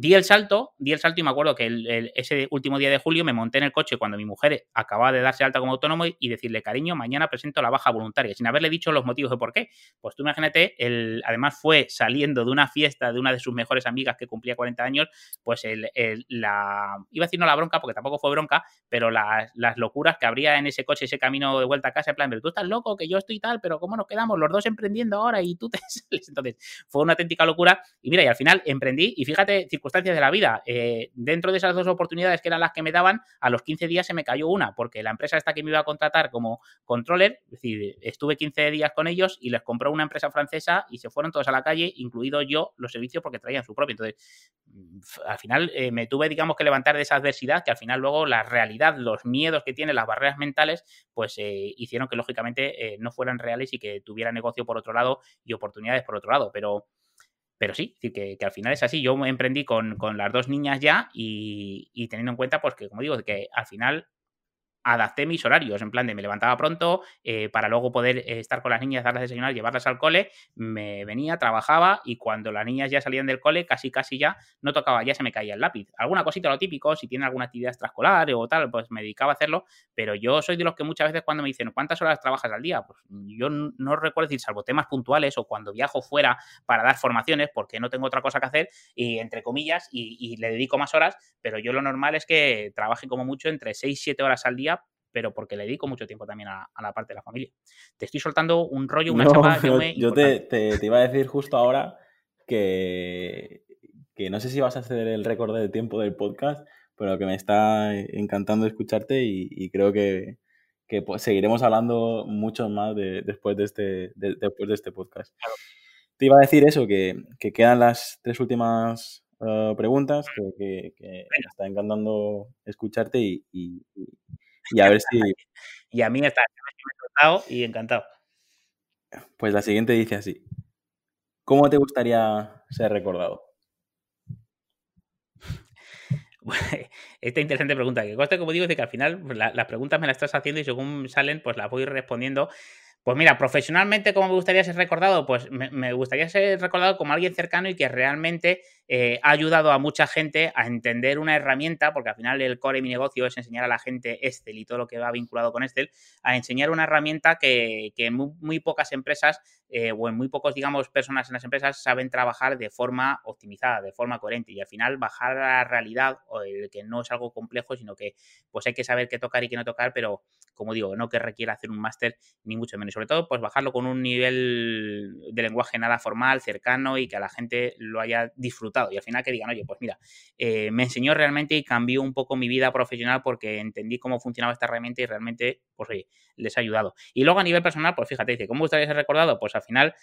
Di el salto, di el salto y me acuerdo que ese último día de julio me monté en el coche cuando mi mujer acababa de darse alta como autónomo y decirle, cariño, mañana presento la baja voluntaria, sin haberle dicho los motivos de por qué. Pues tú imagínate, el, además fue saliendo de una fiesta de una de sus mejores amigas que cumplía 40 años, pues el, la, iba a decir no la bronca, porque tampoco fue bronca, pero las, locuras que habría en ese coche, ese camino de vuelta a casa, en plan, pero tú estás loco, que yo estoy tal, pero ¿cómo nos quedamos los dos emprendiendo ahora y tú te sales? Entonces, fue una auténtica locura. Y mira, y al final emprendí y fíjate, circunstancias de la vida. Eh, dentro de esas dos oportunidades que eran las que me daban, a los 15 días se me cayó una, porque la empresa esta que me iba a contratar como controller, es decir, estuve 15 días con ellos y les compró una empresa francesa y se fueron todos a la calle, incluido yo, los servicios porque traían su propio. Entonces, al final eh, me tuve, digamos, que levantar de esa adversidad, que al final luego la realidad, los miedos que tienen, las barreras mentales, pues eh, hicieron que lógicamente no fueran reales y que tuviera negocio por otro lado y oportunidades por otro lado. Pero pero sí, que, que, al final es así. Yo emprendí con, con las dos niñas ya y, y, teniendo en cuenta, pues que como digo, que al final adapté mis horarios, en plan de me levantaba pronto eh, para luego poder eh, estar con las niñas, darles desayunar, llevarlas al cole, me venía, trabajaba y cuando las niñas ya salían del cole, casi casi ya no tocaba, ya se me caía el lápiz. Alguna cosita, lo típico, si tiene alguna actividad extraescolar o tal, pues me dedicaba a hacerlo, pero yo soy de los que muchas veces cuando me dicen, ¿cuántas horas trabajas al día? Pues yo no recuerdo decir, salvo temas puntuales o cuando viajo fuera para dar formaciones, porque no tengo otra cosa que hacer, y entre comillas, y, y le dedico más horas, pero yo lo normal es que trabaje como mucho entre 6 7 horas al día pero porque le dedico mucho tiempo también a, la parte de la familia. Te estoy soltando un rollo, una chapa. Yo, yo te, te, iba a decir justo ahora que, que no sé si vas a hacer el récord de tiempo del podcast, pero que me está encantando escucharte y, creo que, que pues, seguiremos hablando mucho más de, después, de este, después de este podcast. Te iba a decir eso, que, que quedan las tres últimas uh, preguntas, que, me está encantando escucharte y, y a ver si. Y a mí está encantado y encantado. Pues la siguiente dice así. ¿Cómo te gustaría ser recordado? Esta interesante pregunta, que consta, como digo, de que al final pues, las preguntas me las estás haciendo y según salen, pues las voy respondiendo pues mira, profesionalmente, ¿cómo me gustaría ser recordado? Pues me, gustaría ser recordado como alguien cercano y que realmente eh, ha ayudado a mucha gente a entender una herramienta, porque al final el core de mi negocio es enseñar a la gente Excel y todo lo que va vinculado con Excel, a enseñar una herramienta que, muy, pocas empresas eh, o en muy pocos, digamos, personas en las empresas saben trabajar de forma optimizada, de forma coherente y al final bajar a la realidad, o el que no es algo complejo, sino que pues hay que saber qué tocar y qué no tocar, pero como digo, no que requiera hacer un máster ni mucho menos. Sobre todo, pues bajarlo con un nivel de lenguaje nada formal, cercano y que a la gente lo haya disfrutado. Y al final que digan, oye, pues mira, eh, me enseñó realmente y cambió un poco mi vida profesional porque entendí cómo funcionaba esta herramienta y realmente, pues oye, les ha ayudado. Y luego a nivel personal, pues fíjate, dice, ¿cómo gustaría ser recordado? Pues al final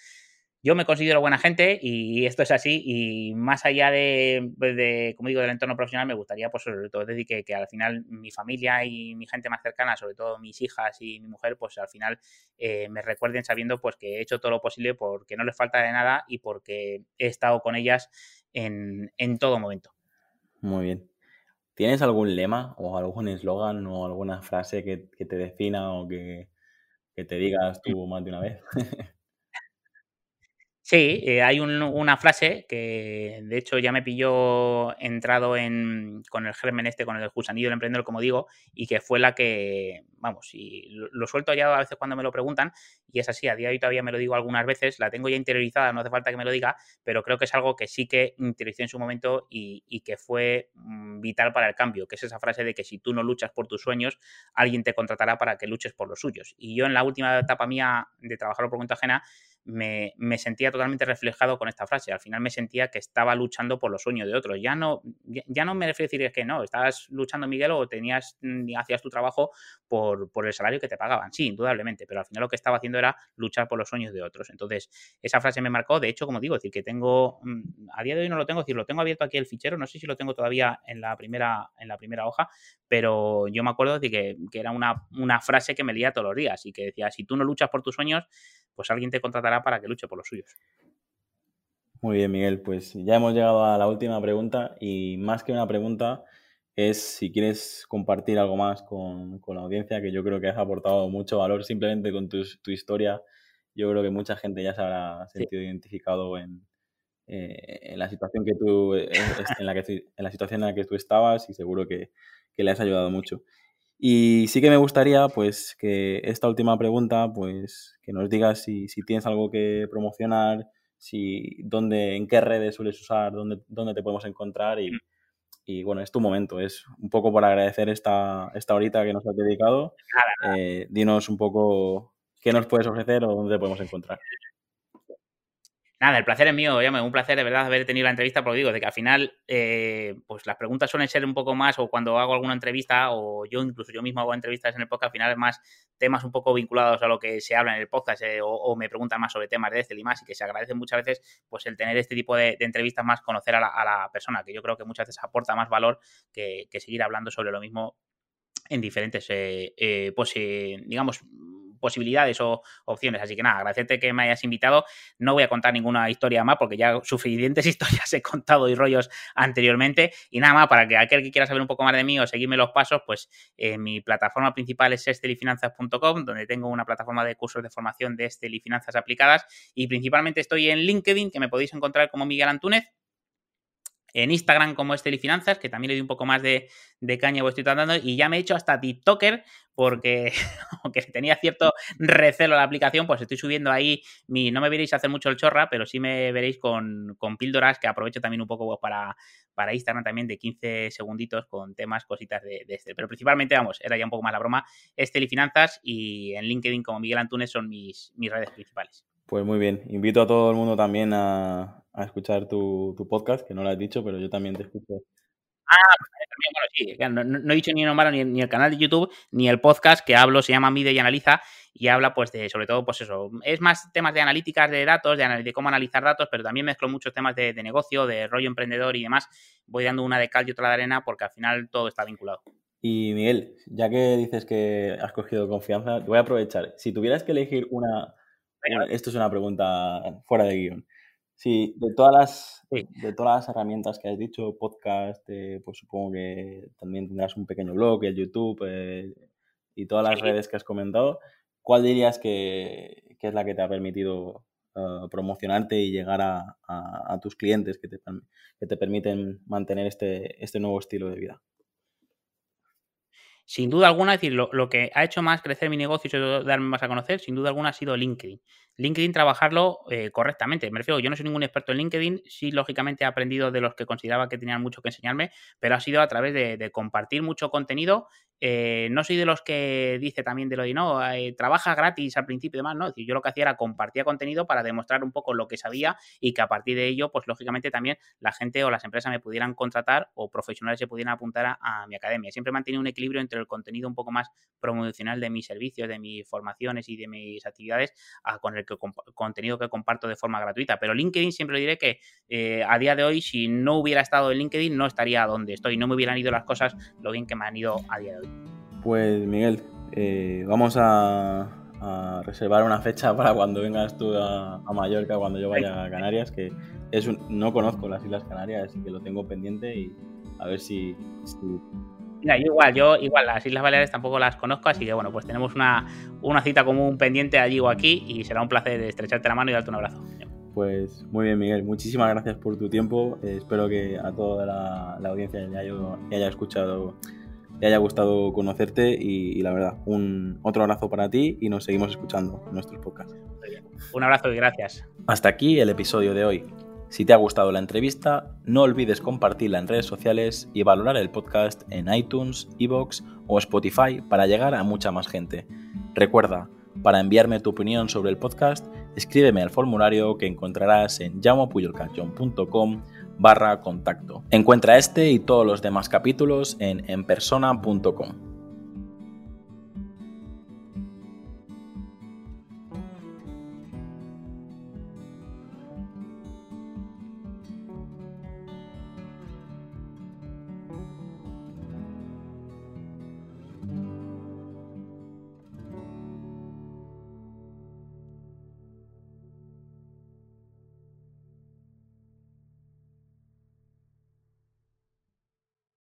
yo me considero buena gente y esto es así y más allá de, de como digo, del entorno profesional, me gustaría, pues sobre todo, decir que, que, al final mi familia y mi gente más cercana, sobre todo mis hijas y mi mujer, pues al final eh, me recuerden sabiendo pues que he hecho todo lo posible porque no les falta de nada y porque he estado con ellas en, en todo momento. Muy bien. ¿tienes algún lema o algún eslogan o alguna frase que, te defina o que, que te digas tú más de una vez? Sí, eh, hay una frase que de hecho ya me pilló entrado en, con el germen este, con el gusanillo del emprendedor, como digo, y que fue la que, vamos, y lo, suelto ya a veces cuando me lo preguntan, y es así, a día de hoy todavía me lo digo algunas veces, la tengo ya interiorizada, no hace falta que me lo diga, pero creo que es algo que sí que interioricé en su momento y, y que fue mm, vital para el cambio, que es esa frase de que si tú no luchas por tus sueños, alguien te contratará para que luches por los suyos. Y yo en la última etapa mía de trabajar por cuenta ajena, me, sentía totalmente reflejado con esta frase. Al final me sentía que estaba luchando por los sueños de otros. Ya no, ya, no me refiero a decir que no, estabas luchando, Miguel, o tenías, mm, hacías tu trabajo por, por, el salario que te pagaban. Sí, indudablemente, pero al final lo que estaba haciendo era luchar por los sueños de otros. Entonces, esa frase me marcó. De hecho, como digo, decir que tengo, mm, a día de hoy no lo tengo, decir, lo tengo abierto aquí el fichero, no sé si lo tengo todavía en la primera, en la primera hoja, pero yo me acuerdo de que, que era una, una frase que me leía todos los días y que decía, si tú no luchas por tus sueños, pues alguien te contratará para que luche por los suyos. Muy bien, Miguel. Pues ya hemos llegado a la última pregunta y más que una pregunta es si quieres compartir algo más con, la audiencia, que yo creo que has aportado mucho valor simplemente con tu, historia. Yo creo que mucha gente ya se habrá sentido identificado en, eh, la situación que tú en la que en la situación en la que tú estabas y seguro que, que le has ayudado mucho. Y sí que me gustaría, pues, que esta última pregunta, pues, que nos digas si, tienes algo que promocionar, si, dónde, en qué redes sueles usar, dónde, dónde te podemos encontrar y, mm. y, bueno, es tu momento, es un poco por agradecer esta, esta horita que nos has dedicado. Eh, dinos un poco qué nos puedes ofrecer o dónde te podemos encontrar. Nada, el placer es mío, me un placer de verdad haber tenido la entrevista, porque digo, de que al final, eh, pues las preguntas suelen ser un poco más, o cuando hago alguna entrevista, o yo incluso yo mismo hago entrevistas en el podcast, al final es más temas un poco vinculados a lo que se habla en el podcast, eh, o, me preguntan más sobre temas de Excel y más, y que se agradece muchas veces, pues el tener este tipo de, entrevistas más, conocer a la, persona, que yo creo que muchas veces aporta más valor que, seguir hablando sobre lo mismo en diferentes, eh, pues, digamos, posibilidades o opciones. Así que nada, agradecerte que me hayas invitado. No voy a contar ninguna historia más porque ya suficientes historias he contado y rollos anteriormente. Y nada más, para que aquel que quiera saber un poco más de mí o seguirme los pasos, pues eh, mi plataforma principal es estelifinanzas.com, donde tengo una plataforma de cursos de formación de Estel y finanzas aplicadas. Y principalmente estoy en LinkedIn, que me podéis encontrar como Miguel Antúnez en Instagram como Estel y Finanzas, que también le doy un poco más de, de caña voy estoy tratando, y ya me he hecho hasta TikToker, porque aunque tenía cierto recelo la aplicación, pues estoy subiendo ahí mi, no me veréis hacer mucho el chorra, pero sí me veréis con, píldoras que aprovecho también un poco pues, para, para Instagram también de 15 segunditos con temas, cositas de, de este. Pero principalmente, vamos, era ya un poco más la broma, Estel y Finanzas y en LinkedIn como Miguel Antunes son mis, mis redes principales. Pues muy bien, invito a todo el mundo también a, escuchar tu, podcast, que no lo has dicho, pero yo también te escucho. Ah, pues también, bueno, sí, no, he dicho ni el ni, el canal de YouTube, ni el podcast que hablo, se llama Mide y Analiza, y habla pues de, sobre todo, pues eso, es más temas de analíticas de datos, de, de cómo analizar datos, pero también mezclo muchos temas de, de, negocio, de rollo emprendedor y demás. Voy dando una de cal y otra de arena porque al final todo está vinculado. Y Miguel, ya que dices que has cogido confianza, voy a aprovechar. Si tuvieras que elegir una, esto es una pregunta fuera de guion. Sí, de todas las, de todas las herramientas que has dicho, podcast, eh, pues supongo que también tendrás un pequeño blog, el YouTube eh, y todas las redes que has comentado. ¿Cuál dirías que, es la que te ha permitido uh, promocionarte y llegar a, tus clientes que te, que te permiten mantener este, este nuevo estilo de vida? Sin duda alguna, es decir, lo, que ha hecho más crecer mi negocio y darme más a conocer, sin duda alguna ha sido LinkedIn. LinkedIn trabajarlo eh, correctamente. Me refiero, yo no soy ningún experto en LinkedIn, sí, lógicamente he aprendido de los que consideraba que tenían mucho que enseñarme, pero ha sido a través de, compartir mucho contenido. Eh, no soy de los que dice también de lo de no, eh, trabaja gratis al principio y demás, no. yo lo que hacía era compartir contenido para demostrar un poco lo que sabía y que a partir de ello, pues lógicamente también la gente o las empresas me pudieran contratar o profesionales se pudieran apuntar a, mi academia. Siempre he mantenido un equilibrio entre el contenido un poco más promocional de mis servicios, de mis formaciones y de mis actividades con el contenido que comparto de forma gratuita. Pero LinkedIn siempre diré que eh, a día de hoy, si no hubiera estado en LinkedIn, no estaría donde estoy. No me hubieran ido las cosas lo bien que me han ido a día de hoy. Pues Miguel, eh, vamos a, reservar una fecha para cuando vengas tú a, Mallorca, cuando yo vaya a Canarias, que es no conozco las Islas Canarias, así que lo tengo pendiente y, A ver si, Mira, yo igual, yo igual, las Islas Baleares tampoco las conozco, así que bueno, pues tenemos una, una cita común pendiente allí o aquí y será un placer estrecharte la mano y darte un abrazo. Pues muy bien, Miguel. Muchísimas gracias por tu tiempo. Eh, espero que a toda la, audiencia le haya, haya, escuchado, le haya gustado conocerte y, la verdad, un otro abrazo para ti y nos seguimos escuchando en nuestros podcasts. Un abrazo y gracias. Hasta aquí el episodio de hoy. Si te ha gustado la entrevista, no olvides compartirla en redes sociales y valorar el podcast en iTunes, Evox o Spotify para llegar a mucha más gente. Recuerda, para enviarme tu opinión sobre el podcast, escríbeme al formulario que encontrarás en llamopuyolcanchon.com barra contacto. Encuentra este y todos los demás capítulos en enpersona.com.